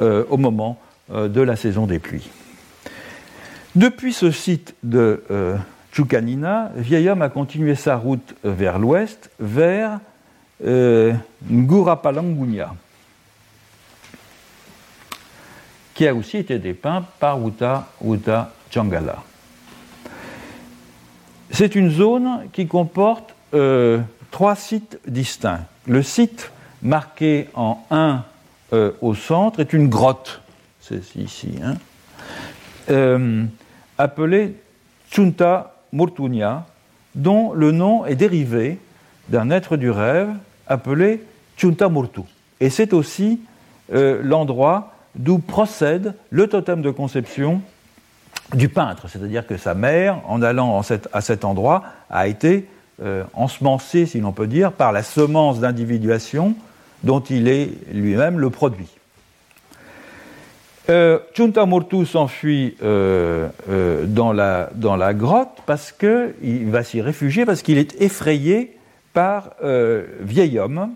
euh, au moment euh, de la saison des pluies. Depuis ce site de Chukanina, Vieil Homme a continué sa route vers l'ouest, vers Ngurapalangunya, qui a aussi été dépeint par Wuta Wuta Changala. C'est une zone qui comporte trois sites distincts. Le site marqué en 1 euh, au centre est une grotte, c'est ici, hein, euh, appelée Chunta Murtunya, dont le nom est dérivé d'un être du rêve appelé Chuntamurtu. Et c'est aussi l'endroit d'où procède le totem de conception du peintre, c'est-à-dire que sa mère, en allant à cet endroit, a été euh, ensemencée, si l'on peut dire, par la semence d'individuation dont il est lui-même le produit. Euh, Chuntamurtu s'enfuit euh, euh, dans, la, grotte parce qu'il va s'y réfugier, parce qu'il est effrayé par vieil homme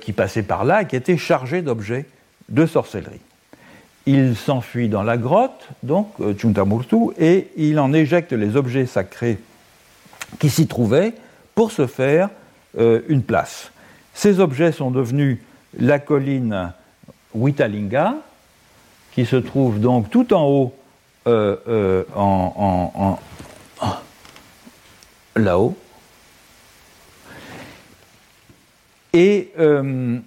qui passait par là et qui était chargé d'objets de sorcellerie. Il s'enfuit dans la grotte, donc Chuntamurtu, et il en éjecte les objets sacrés qui s'y trouvaient pour se faire une place. Ces objets sont devenus la colline Witalinga, qui se trouve donc tout en haut, euh, euh, en, là-haut. Et, euh,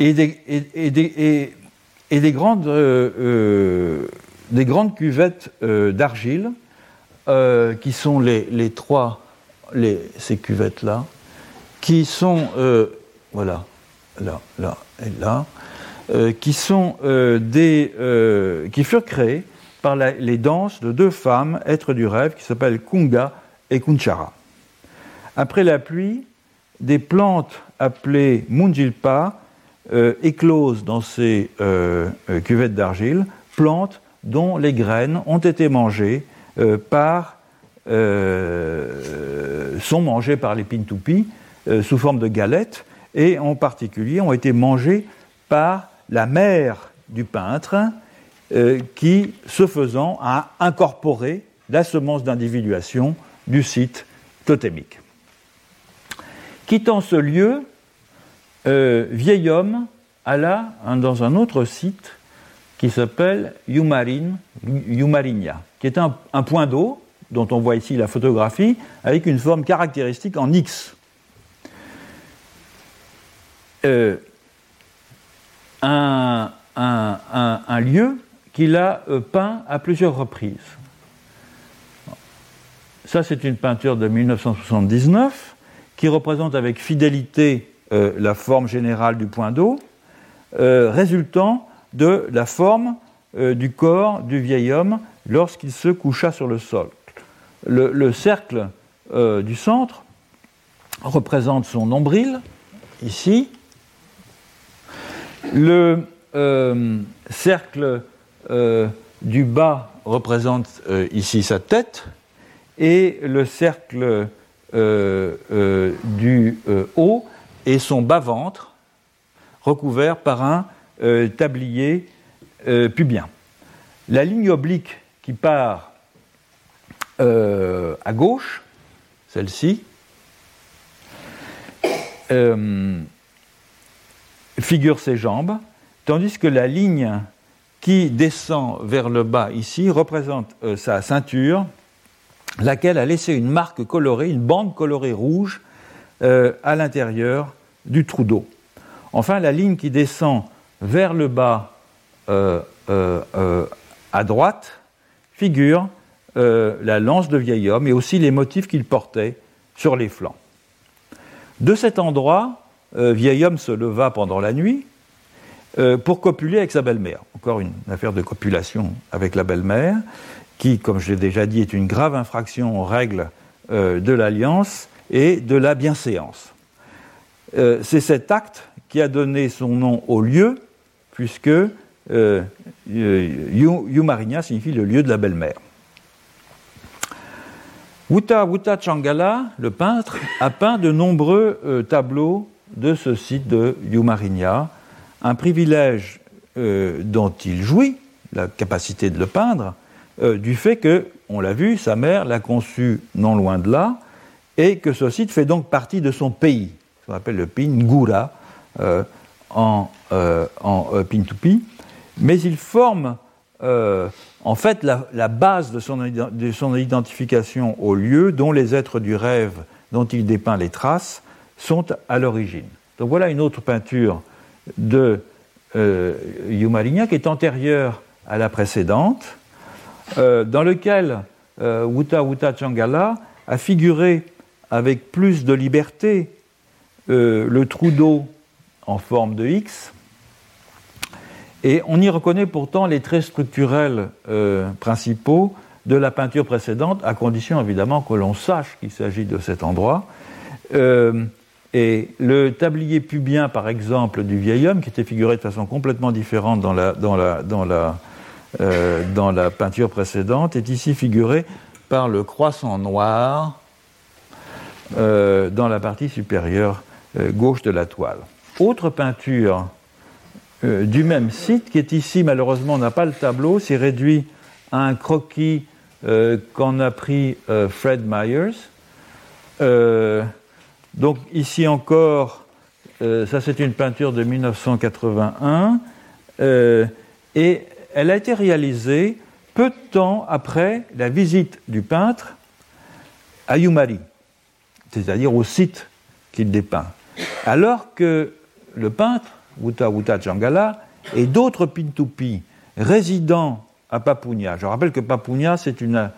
et, des, et, des, grandes, des grandes cuvettes d'argile, qui sont les, les trois, ces cuvettes-là, qui sont, voilà, là, là et là, euh, qui, sont, euh, des, euh, qui furent créés par les danses de deux femmes, êtres du rêve, qui s'appellent Kunga et Kunchara. Après la pluie, des plantes appelées Munjilpa éclosent dans ces cuvettes d'argile, plantes dont les graines ont été mangées par, sont mangées par les Pintupi sous forme de galettes et en particulier ont été mangés par la mère du peintre euh, qui, ce faisant, a incorporé la semence d'individuation du site totémique. Quittant ce lieu, euh, vieil homme alla dans un autre site qui s'appelle Yumarin, Yumarinia, qui est un point d'eau dont on voit ici la photographie, avec une forme caractéristique en X. Euh, un, lieu qu'il a euh, peint à plusieurs reprises. Ça, c'est une peinture de 1979 qui représente avec fidélité euh, la forme générale du point d'eau, résultant de la forme du corps du vieil homme lorsqu'il se coucha sur le sol. le cercle du centre représente son nombril, ici, le euh, cercle euh, du bas représente euh, ici sa tête et le cercle du haut est son bas-ventre recouvert par un tablier pubien. La ligne oblique qui part à gauche, celle-ci, figure ses jambes, tandis que la ligne qui descend vers le bas ici représente euh, sa ceinture, laquelle a laissé une marque colorée, une bande colorée rouge euh, à l'intérieur du trou d'eau. Enfin, la ligne qui descend vers le bas euh, à droite figure la lance de vieil homme et aussi les motifs qu'il portait sur les flancs. De cet endroit, euh, vieil homme se leva pendant la nuit euh, pour copuler avec sa belle-mère. Encore une affaire de copulation avec la belle-mère, qui, comme je l'ai déjà dit, est une grave infraction aux règles euh, de l'alliance et de la bienséance. C'est cet acte qui a donné son nom au lieu, puisque Yumarinya signifie le lieu de la belle-mère. Wuta Wuta Changala, le peintre, a peint de nombreux tableaux de ce site de Yumarinia, un privilège euh, dont il jouit, la capacité de le peindre, euh, du fait que, on l'a vu, sa mère l'a conçu non loin de là, et que ce site fait donc partie de son pays, ce qu'on appelle le pays Ngura euh, en, en Pintupi, mais il forme en fait la, base de son, de son, identification au lieu dont les êtres du rêve dont il dépeint les traces sont à l'origine. Donc voilà une autre peinture de euh, qui est antérieure à la précédente, euh, dans laquelle euh, Wuta Wuta Changala a figuré avec plus de liberté le trou d'eau en forme de X, et on y reconnaît pourtant les traits structurels principaux de la peinture précédente, à condition évidemment que l'on sache qu'il s'agit de cet endroit. Euh, et le tablier pubien, par exemple, du vieil homme, qui était figuré de façon complètement différente dans la, dans la, dans la, euh, dans la peinture précédente, est ici figuré par le croissant noir euh, dans la partie supérieure gauche de la toile. Autre peinture du même site, qui est ici, malheureusement, on n'a pas le tableau, c'est réduit à un croquis euh, qu'en a pris euh, Fred Myers. Euh, donc ici encore, ça c'est une peinture de 1981, et elle a été réalisée peu de temps après la visite du peintre à Yumari, c'est-à-dire au site qu'il dépeint. Alors que le peintre, Wuta Wuta Changala, et d'autres Pintupi résidant à Papunya. Je rappelle que Papunya, c'est une,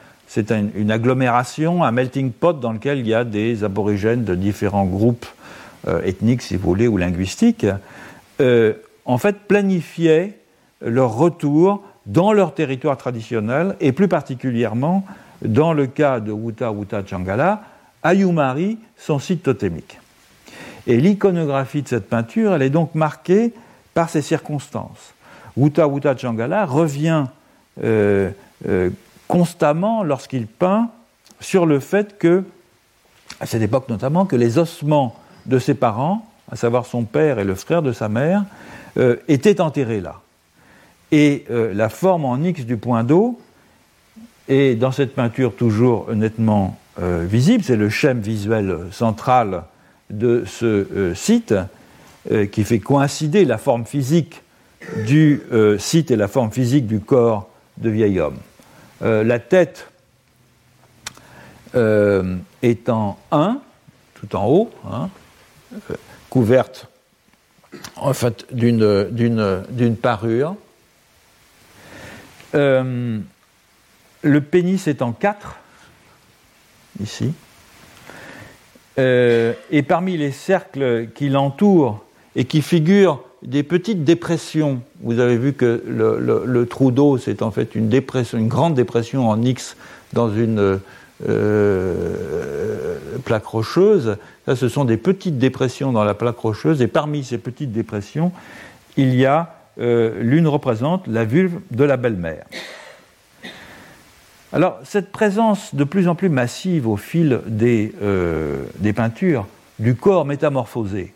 une, agglomération, un melting pot dans lequel il y a des aborigènes de différents groupes euh, ethniques, si vous voulez, ou linguistiques, euh, en fait, planifiaient leur retour dans leur territoire traditionnel, et plus particulièrement, dans le cas de Wuta Wuta Changala, à Yumari, son site totémique. Et l'iconographie de cette peinture, elle est donc marquée par ces circonstances. Wuta Wuta Changala revient euh, constamment lorsqu'il peint sur le fait que, à cette époque notamment, que les ossements de ses parents, à savoir son père et le frère de sa mère, euh, étaient enterrés là. Et la forme en X du point d'eau est dans cette peinture toujours nettement visible, c'est le schème visuel central de ce site qui fait coïncider la forme physique du site et la forme physique du corps de vieil homme. Euh, la tête euh, étant 1, tout en haut, hein, euh, couverte en fait d'une parure. le pénis étant 4, ici. et parmi les cercles qui l'entourent et qui figurent des petites dépressions. Vous avez vu que le, trou d'eau, c'est en fait une grande dépression en X dans une euh, plaque rocheuse. Ce sont des petites dépressions dans la plaque rocheuse, et parmi ces petites dépressions, il y a euh, l'une représente la vulve de la belle-mère. Alors, cette présence de plus en plus massive au fil euh, des peintures du corps métamorphosé,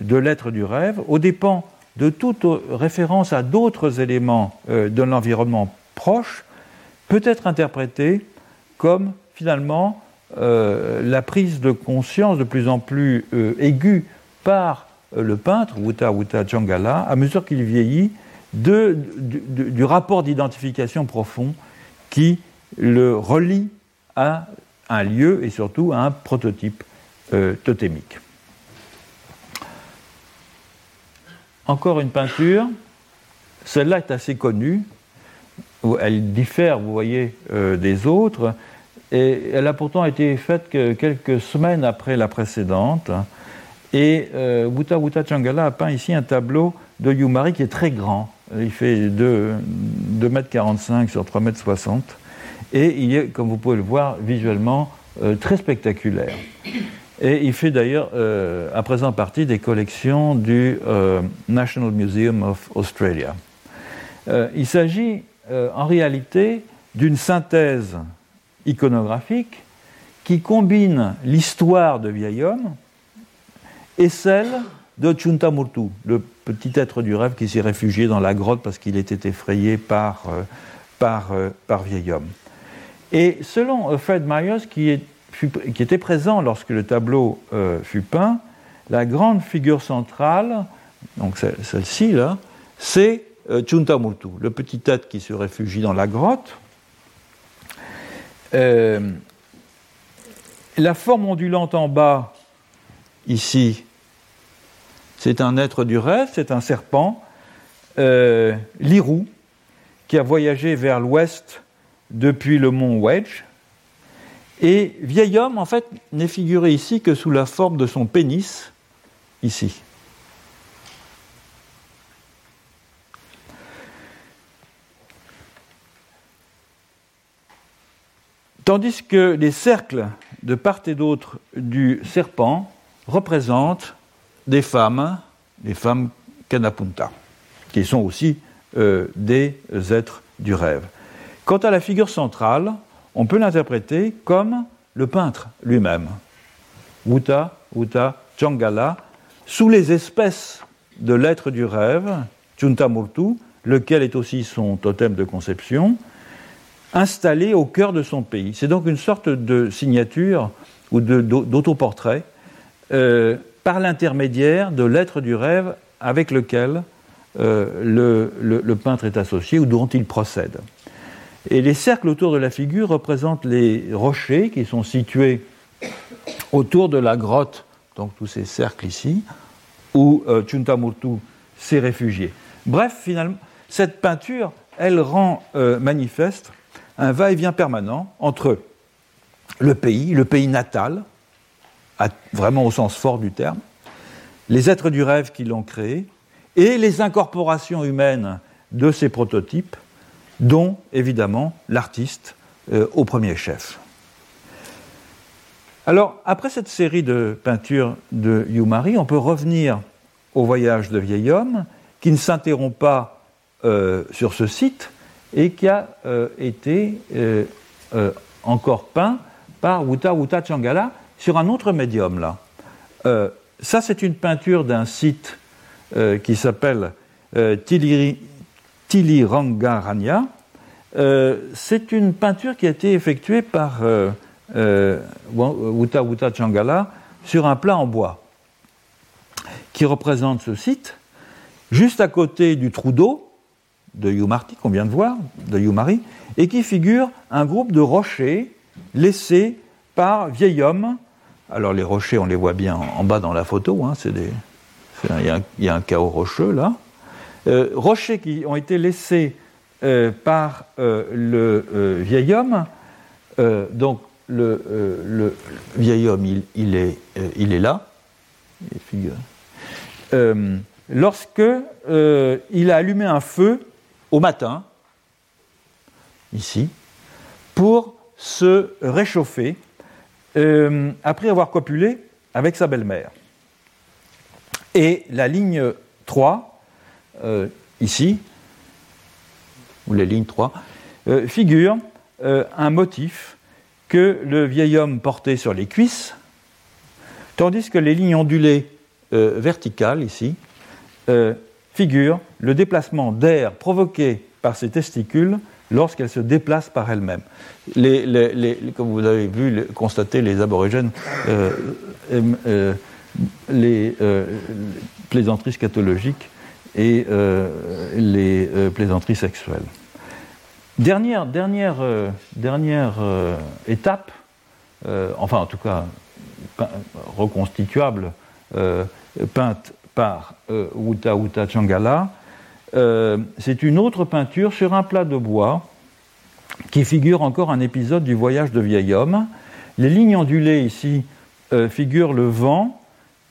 de l'être du rêve, au dépend de toute référence à d'autres éléments euh, de l'environnement proche, peut être interprétée comme finalement euh, la prise de conscience de plus en plus euh, aiguë par le peintre, Wuta Wuta Changala, à mesure qu'il vieillit, du rapport d'identification profond qui le relie à un lieu et surtout à un prototype totémique. Encore une peinture, celle-là est assez connue, elle diffère, vous voyez, euh, des autres, et elle a pourtant été faite que quelques semaines après la précédente. Et euh, Wuta Wuta Changala a peint ici un tableau de Yumari qui est très grand. Il fait 2, m 45 sur 3 m 60. Et il est, comme vous pouvez le voir visuellement, euh, très spectaculaire. Et il fait d'ailleurs euh, à présent partie des collections du euh, National Museum of Australia. Euh, il s'agit en réalité d'une synthèse iconographique qui combine l'histoire de vieil homme et celle de Chuntamurtu, le petit être du rêve qui s'est réfugié dans la grotte parce qu'il était effrayé par, par, par vieil homme. Et selon Fred Myers, qui est qui était présent lorsque le tableau euh, fut peint, la grande figure centrale, donc celle-ci là, c'est euh, Chuntamurtu, le petit tête qui se réfugie dans la grotte. Euh, la forme ondulante en bas, ici, c'est un être du rêve, c'est un serpent, l'Irou, qui a voyagé vers l'ouest depuis le mont Wedge, Et vieil homme, en fait, n'est figuré ici que sous la forme de son pénis, ici. Tandis que les cercles de part et d'autre du serpent représentent des femmes, des femmes Kanapunta, qui sont aussi euh, des êtres du rêve. Quant à la figure centrale, on peut l'interpréter comme le peintre lui-même. Wuta, Wuta, Changala, sous les espèces de l'être du rêve, Chuntamurtu, lequel est aussi son totem de conception, installé au cœur de son pays. C'est donc une sorte de signature ou d'autoportrait euh, par l'intermédiaire de l'être du rêve avec lequel euh, le, peintre est associé ou dont il procède. Et les cercles autour de la figure représentent les rochers qui sont situés autour de la grotte, donc tous ces cercles ici, où euh, Chuntamurtu s'est réfugié. Bref, finalement, cette peinture, elle rend euh, manifeste un va-et-vient permanent entre le pays, le pays natal, vraiment au sens fort du terme, les êtres du rêve qui l'ont créé, et les incorporations humaines de ces prototypes, dont évidemment l'artiste euh, au premier chef. Alors, après cette série de peintures de Yumari, on peut revenir au voyage de vieil homme, qui ne s'interrompt pas euh, sur ce site et qui a euh, été encore peint par Wuta Wuta Changala sur un autre médium là. ça, c'est une peinture d'un site qui s'appelle euh, Tilirangaranya. Euh, c'est une peinture qui a été effectuée par Wuta Wuta Changala sur un plat en bois qui représente ce site, juste à côté du trou d'eau de Yumarti qu'on vient de voir, de Yumari, et qui figure un groupe de rochers laissés par vieil homme. Alors les rochers, on les voit bien en, bas dans la photo, hein, il y, a un, chaos rocheux là. Euh, rochers qui ont été laissés euh, par euh, le vieil homme. donc le, vieil homme, il, est, il là. lorsque il a allumé un feu au matin, ici, pour se réchauffer après avoir copulé avec sa belle-mère. Et la ligne 3, euh, ici, ou la ligne 3, euh, figure euh, un motif que le vieil homme portait sur les cuisses, tandis que les lignes ondulées verticales, ici, figurent le déplacement d'air provoqué par ses testicules lorsqu'elles se déplacent par elles-mêmes. comme vous avez vu, constater, les aborigènes les euh, plaisanteries scatologiques et euh, les euh, plaisanteries sexuelles. Dernière, dernière, dernière étape, enfin en tout cas reconstituable, peinte par Wuta Wuta Changala, c'est une autre peinture sur un plat de bois qui figure encore un épisode du voyage de vieil homme. Les lignes ondulées ici figurent le vent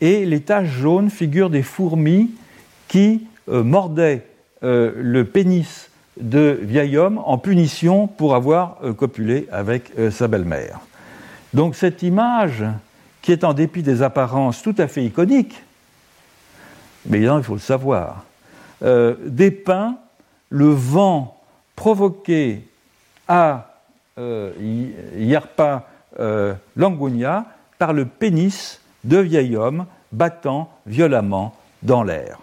et les taches jaunes figurent des fourmis qui euh, mordaient euh, le pénis de vieil homme en punition pour avoir euh, copulé avec sa belle-mère. Donc cette image, qui est en dépit des apparences tout à fait iconique, mais il faut le savoir, dépeint le vent provoqué à Yerpa Langunia par le pénis de vieil homme battant violemment dans l'air.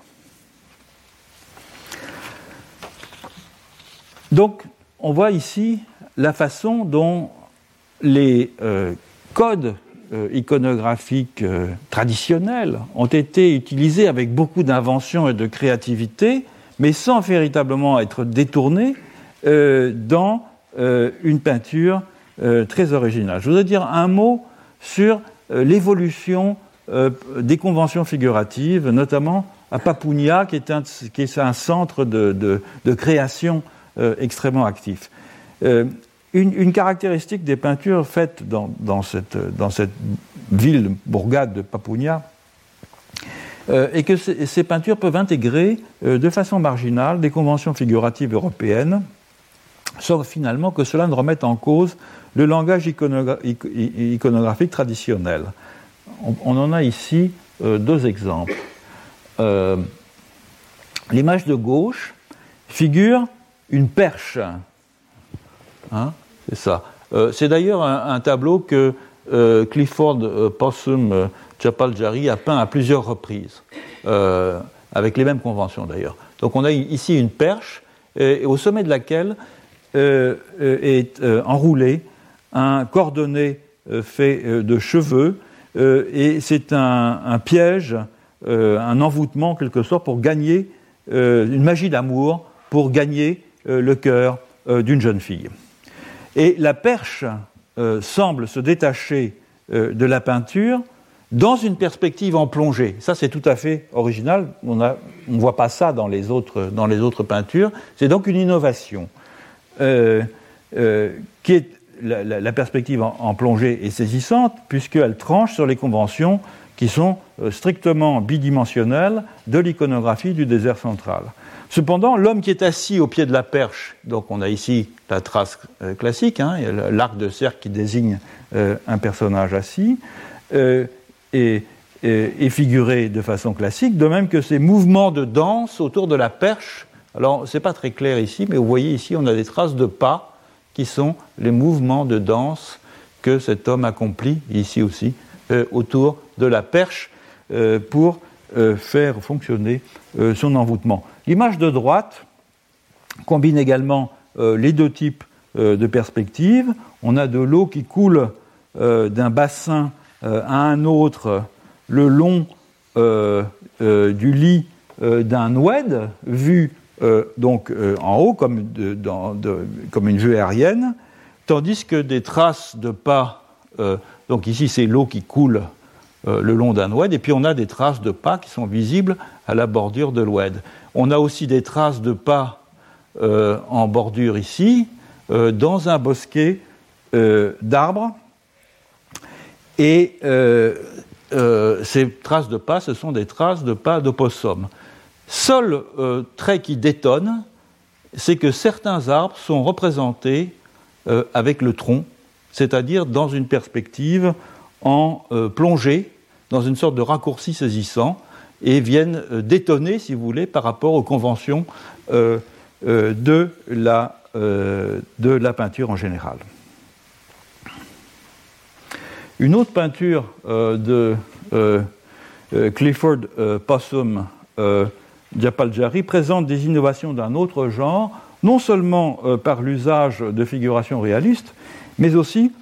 Donc, on voit ici la façon dont les euh, codes euh, iconographiques euh, traditionnels ont été utilisés avec beaucoup d'invention et de créativité, mais sans véritablement être détournés dans une peinture très originale. Je voudrais dire un mot sur l'évolution des conventions figuratives, notamment à Papounia, qui est un, centre de, création extrêmement actif. une, caractéristique des peintures faites dans, cette, dans cette, ville bourgade de Papounia euh, est que ces, peintures peuvent intégrer euh, de façon marginale des conventions figuratives européennes, sauf finalement que cela ne remette en cause le langage iconographique traditionnel. On, en a ici euh, deux exemples. L'image de gauche figure une perche. Hein, c'est ça. c'est d'ailleurs un, tableau que euh, Clifford euh, Possum euh, Chapaljari a peint à plusieurs reprises, avec les mêmes conventions d'ailleurs. Donc on a ici une perche, au sommet de laquelle est enroulé un cordonnet fait de cheveux, et c'est un, piège, un envoûtement en quelque sorte pour gagner, une magie d'amour pour gagner le cœur d'une jeune fille. Et la perche euh, semble se détacher euh, de la peinture dans une perspective en plongée. Ça, c'est tout à fait original. On ne voit pas ça dans les autres, peintures. C'est donc une innovation euh, la, perspective en, plongée est saisissante puisqu'elle tranche sur les conventions qui sont strictement bidimensionnelles de l'iconographie du désert central. Cependant, l'homme qui est assis au pied de la perche, donc on a ici la trace euh, classique, hein, l'arc de cercle qui désigne euh, un personnage assis, euh, est, figuré de façon classique, de même que ces mouvements de danse autour de la perche. Alors, ce n'est pas très clair ici, mais vous voyez ici, on a des traces de pas qui sont les mouvements de danse que cet homme accomplit, ici aussi, autour de la perche pour faire fonctionner son envoûtement. L'image de droite combine également euh, les deux types euh, de perspectives. On a de l'eau qui coule euh, d'un bassin à un autre le long du lit d'un oued, vu donc en haut comme, une vue aérienne, tandis que des traces de pas, donc ici c'est l'eau qui coule le long d'un oued, et puis on a des traces de pas qui sont visibles à la bordure de l'oued. On a aussi des traces de pas euh, en bordure ici, euh, dans un bosquet euh, d'arbres. Et ces traces de pas, ce sont des traces de pas d'opossum. Seul trait qui détonne, c'est que certains arbres sont représentés avec le tronc, c'est-à-dire dans une perspective en plongée, dans une sorte de raccourci saisissant, et viennent euh, détonner, si vous voulez, par rapport aux conventions euh, euh, de, la, de la peinture en général. Une autre peinture de Clifford Possum Japaljari présente des innovations d'un autre genre, non seulement par l'usage de figurations réalistes, mais aussi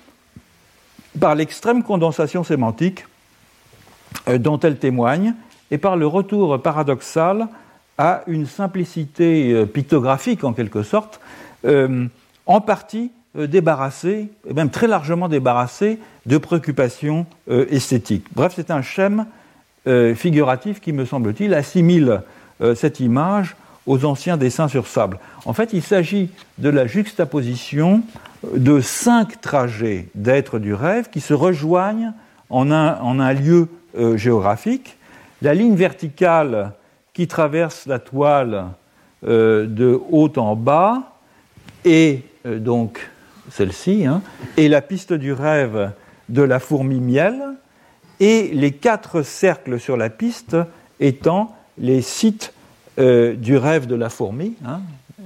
par l'extrême condensation sémantique dont elle témoigne et par le retour paradoxal à une simplicité euh, pictographique en quelque sorte, euh, en partie euh, débarrassée, et même très largement débarrassée de préoccupations esthétiques. Bref, c'est un schème figuratif qui, me semble-t-il, assimile cette image aux anciens dessins sur sable. En fait, il s'agit de la juxtaposition de cinq trajets d'êtres du rêve qui se rejoignent en un, lieu géographique. La ligne verticale qui traverse la toile euh, de haut en bas est euh, donc celle-ci, hein, et la piste du rêve de la fourmi miel, et les quatre cercles sur la piste étant les sites euh, du rêve de la fourmi, hein,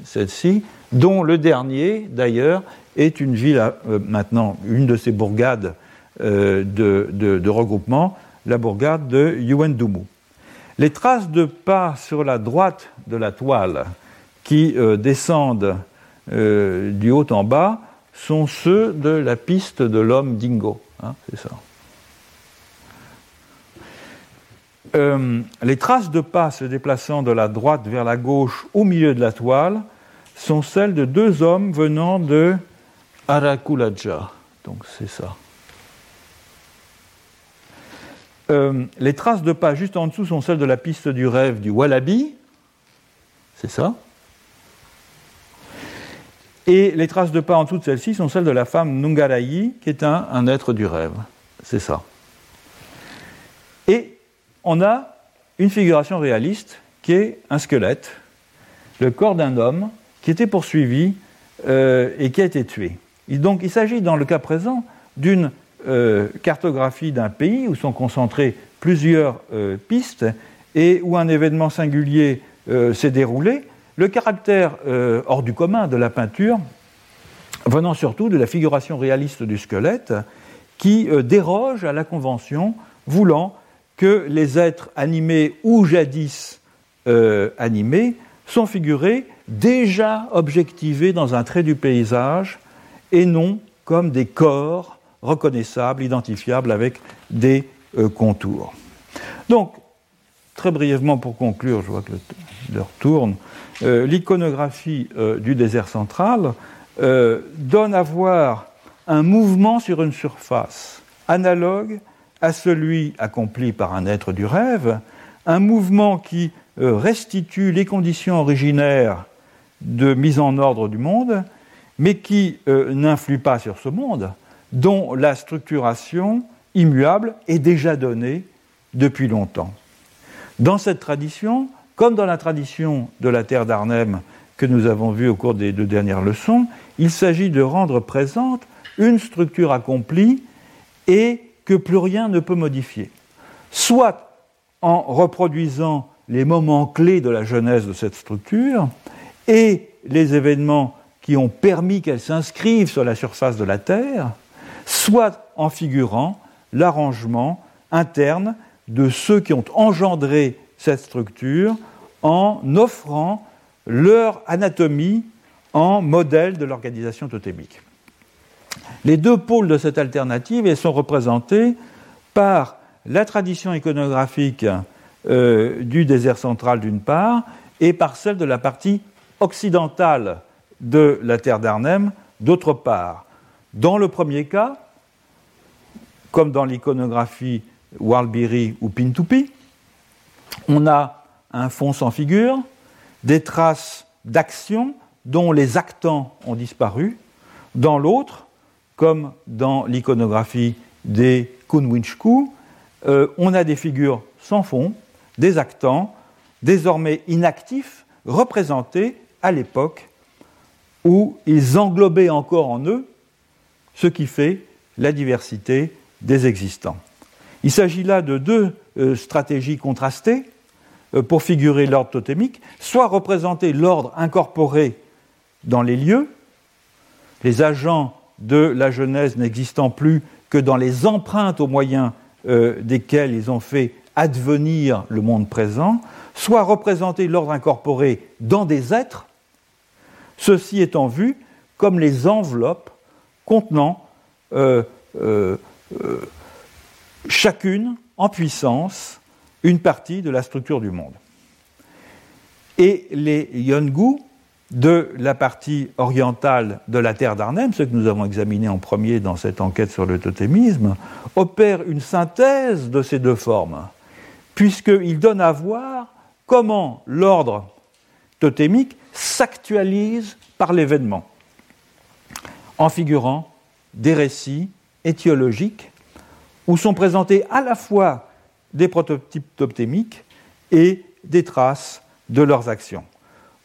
celle-ci, dont le dernier d'ailleurs est une ville, maintenant une de ces bourgades de regroupement, la bourgade de Yuendumu. Les traces de pas sur la droite de la toile qui euh, descendent euh, du haut en bas sont ceux de la piste de l'homme dingo. Hein, c'est ça. Euh, les traces de pas se déplaçant de la droite vers la gauche au milieu de la toile sont celles de deux hommes venant de Arakulaja. Donc c'est ça. Euh, les traces de pas juste en dessous sont celles de la piste du rêve du Wallaby. C'est ça. Et les traces de pas en dessous de celle-ci sont celles de la femme Nungarayi, qui est un, être du rêve. C'est ça. Et on a une figuration réaliste qui est un squelette, le corps d'un homme qui était poursuivi euh, et qui a été tué. Il s'agit dans le cas présent d'une euh, cartographie d'un pays où sont concentrées plusieurs euh, pistes et où un événement singulier s'est déroulé. Le caractère hors du commun de la peinture venant surtout de la figuration réaliste du squelette qui déroge à la convention voulant que les êtres animés ou jadis animés sont figurés déjà objectivés dans un trait du paysage et non comme des corps reconnaissables, identifiables avec des euh, contours. Donc, très brièvement pour conclure, je vois que l'heure tourne, euh, l'iconographie euh, du désert central donne à voir un mouvement sur une surface analogue à celui accompli par un être du rêve, un mouvement qui restitue les conditions originaires de mise en ordre du monde, mais qui euh, n'influe pas sur ce monde, dont la structuration immuable est déjà donnée depuis longtemps. Dans cette tradition, comme dans la tradition de la terre d'Arnhem que nous avons vue au cours des deux dernières leçons, il s'agit de rendre présente une structure accomplie et que plus rien ne peut modifier. Soit en reproduisant les moments clés de la genèse de cette structure, et les événements qui ont permis qu'elle s'inscrive sur la surface de la Terre, soit en figurant l'arrangement interne de ceux qui ont engendré cette structure en offrant leur anatomie en modèle de l'organisation totémique. Les deux pôles de cette alternative sont représentés par la tradition iconographique euh, du désert central d'une part et par celle de la partie occidentale de la terre d'Arnhem, d'autre part. Dans le premier cas, comme dans l'iconographie Walbiri ou Pintupi, on a un fond sans figure, des traces d'action dont les actants ont disparu. Dans l'autre, comme dans l'iconographie des Kunwinchku, euh, on a des figures sans fond, des actants, désormais inactifs, représentés à l'époque où ils englobaient encore en eux ce qui fait la diversité des existants. Il s'agit là de deux euh, stratégies contrastées euh, pour figurer l'ordre totémique, soit représenter l'ordre incorporé dans les lieux, les agents de la Genèse n'existant plus que dans les empreintes au moyen euh, desquelles ils ont fait advenir le monde présent, soit représenter l'ordre incorporé dans des êtres, ceci étant vu comme les enveloppes contenant euh, euh, euh, chacune en puissance une partie de la structure du monde. Et les Yongu de la partie orientale de la terre d'Arnhem, ce que nous avons examiné en premier dans cette enquête sur le totémisme, opèrent une synthèse de ces deux formes, puisqu'ils donnent à voir comment l'ordre totémique s'actualise par l'événement, en figurant des récits étiologiques où sont présentés à la fois des prototypes totémiques et des traces de leurs actions.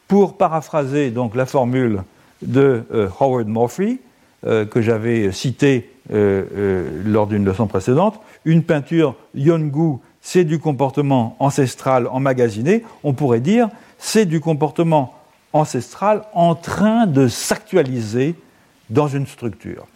Pour paraphraser donc la formule de euh, Howard Murphy, euh, que j'avais citée euh, lors d'une leçon précédente, une peinture Yongu, c'est du comportement ancestral emmagasiné, on pourrait dire c'est du comportement ancestral en train de s'actualiser dans une structure.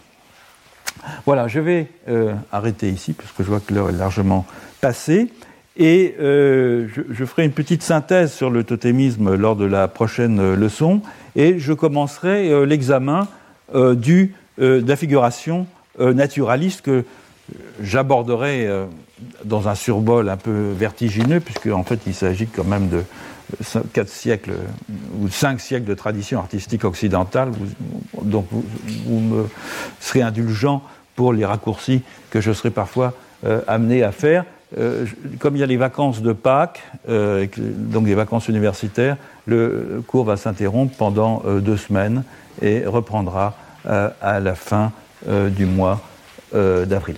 Voilà, je vais euh, arrêter ici, parce que je vois que l'heure est largement passée, et euh, je, ferai une petite synthèse sur le totémisme lors de la prochaine euh, leçon, et je commencerai l'examen de la figuration naturaliste que j'aborderai dans un survol un peu vertigineux, puisque en fait il s'agit quand même de quatre siècles ou cinq siècles de tradition artistique occidentale, donc vous, me serez indulgent pour les raccourcis que je serai parfois euh, amené à faire. comme il y a les vacances de Pâques, donc des vacances universitaires, le cours va s'interrompre pendant deux semaines et reprendra à la fin du mois d'avril.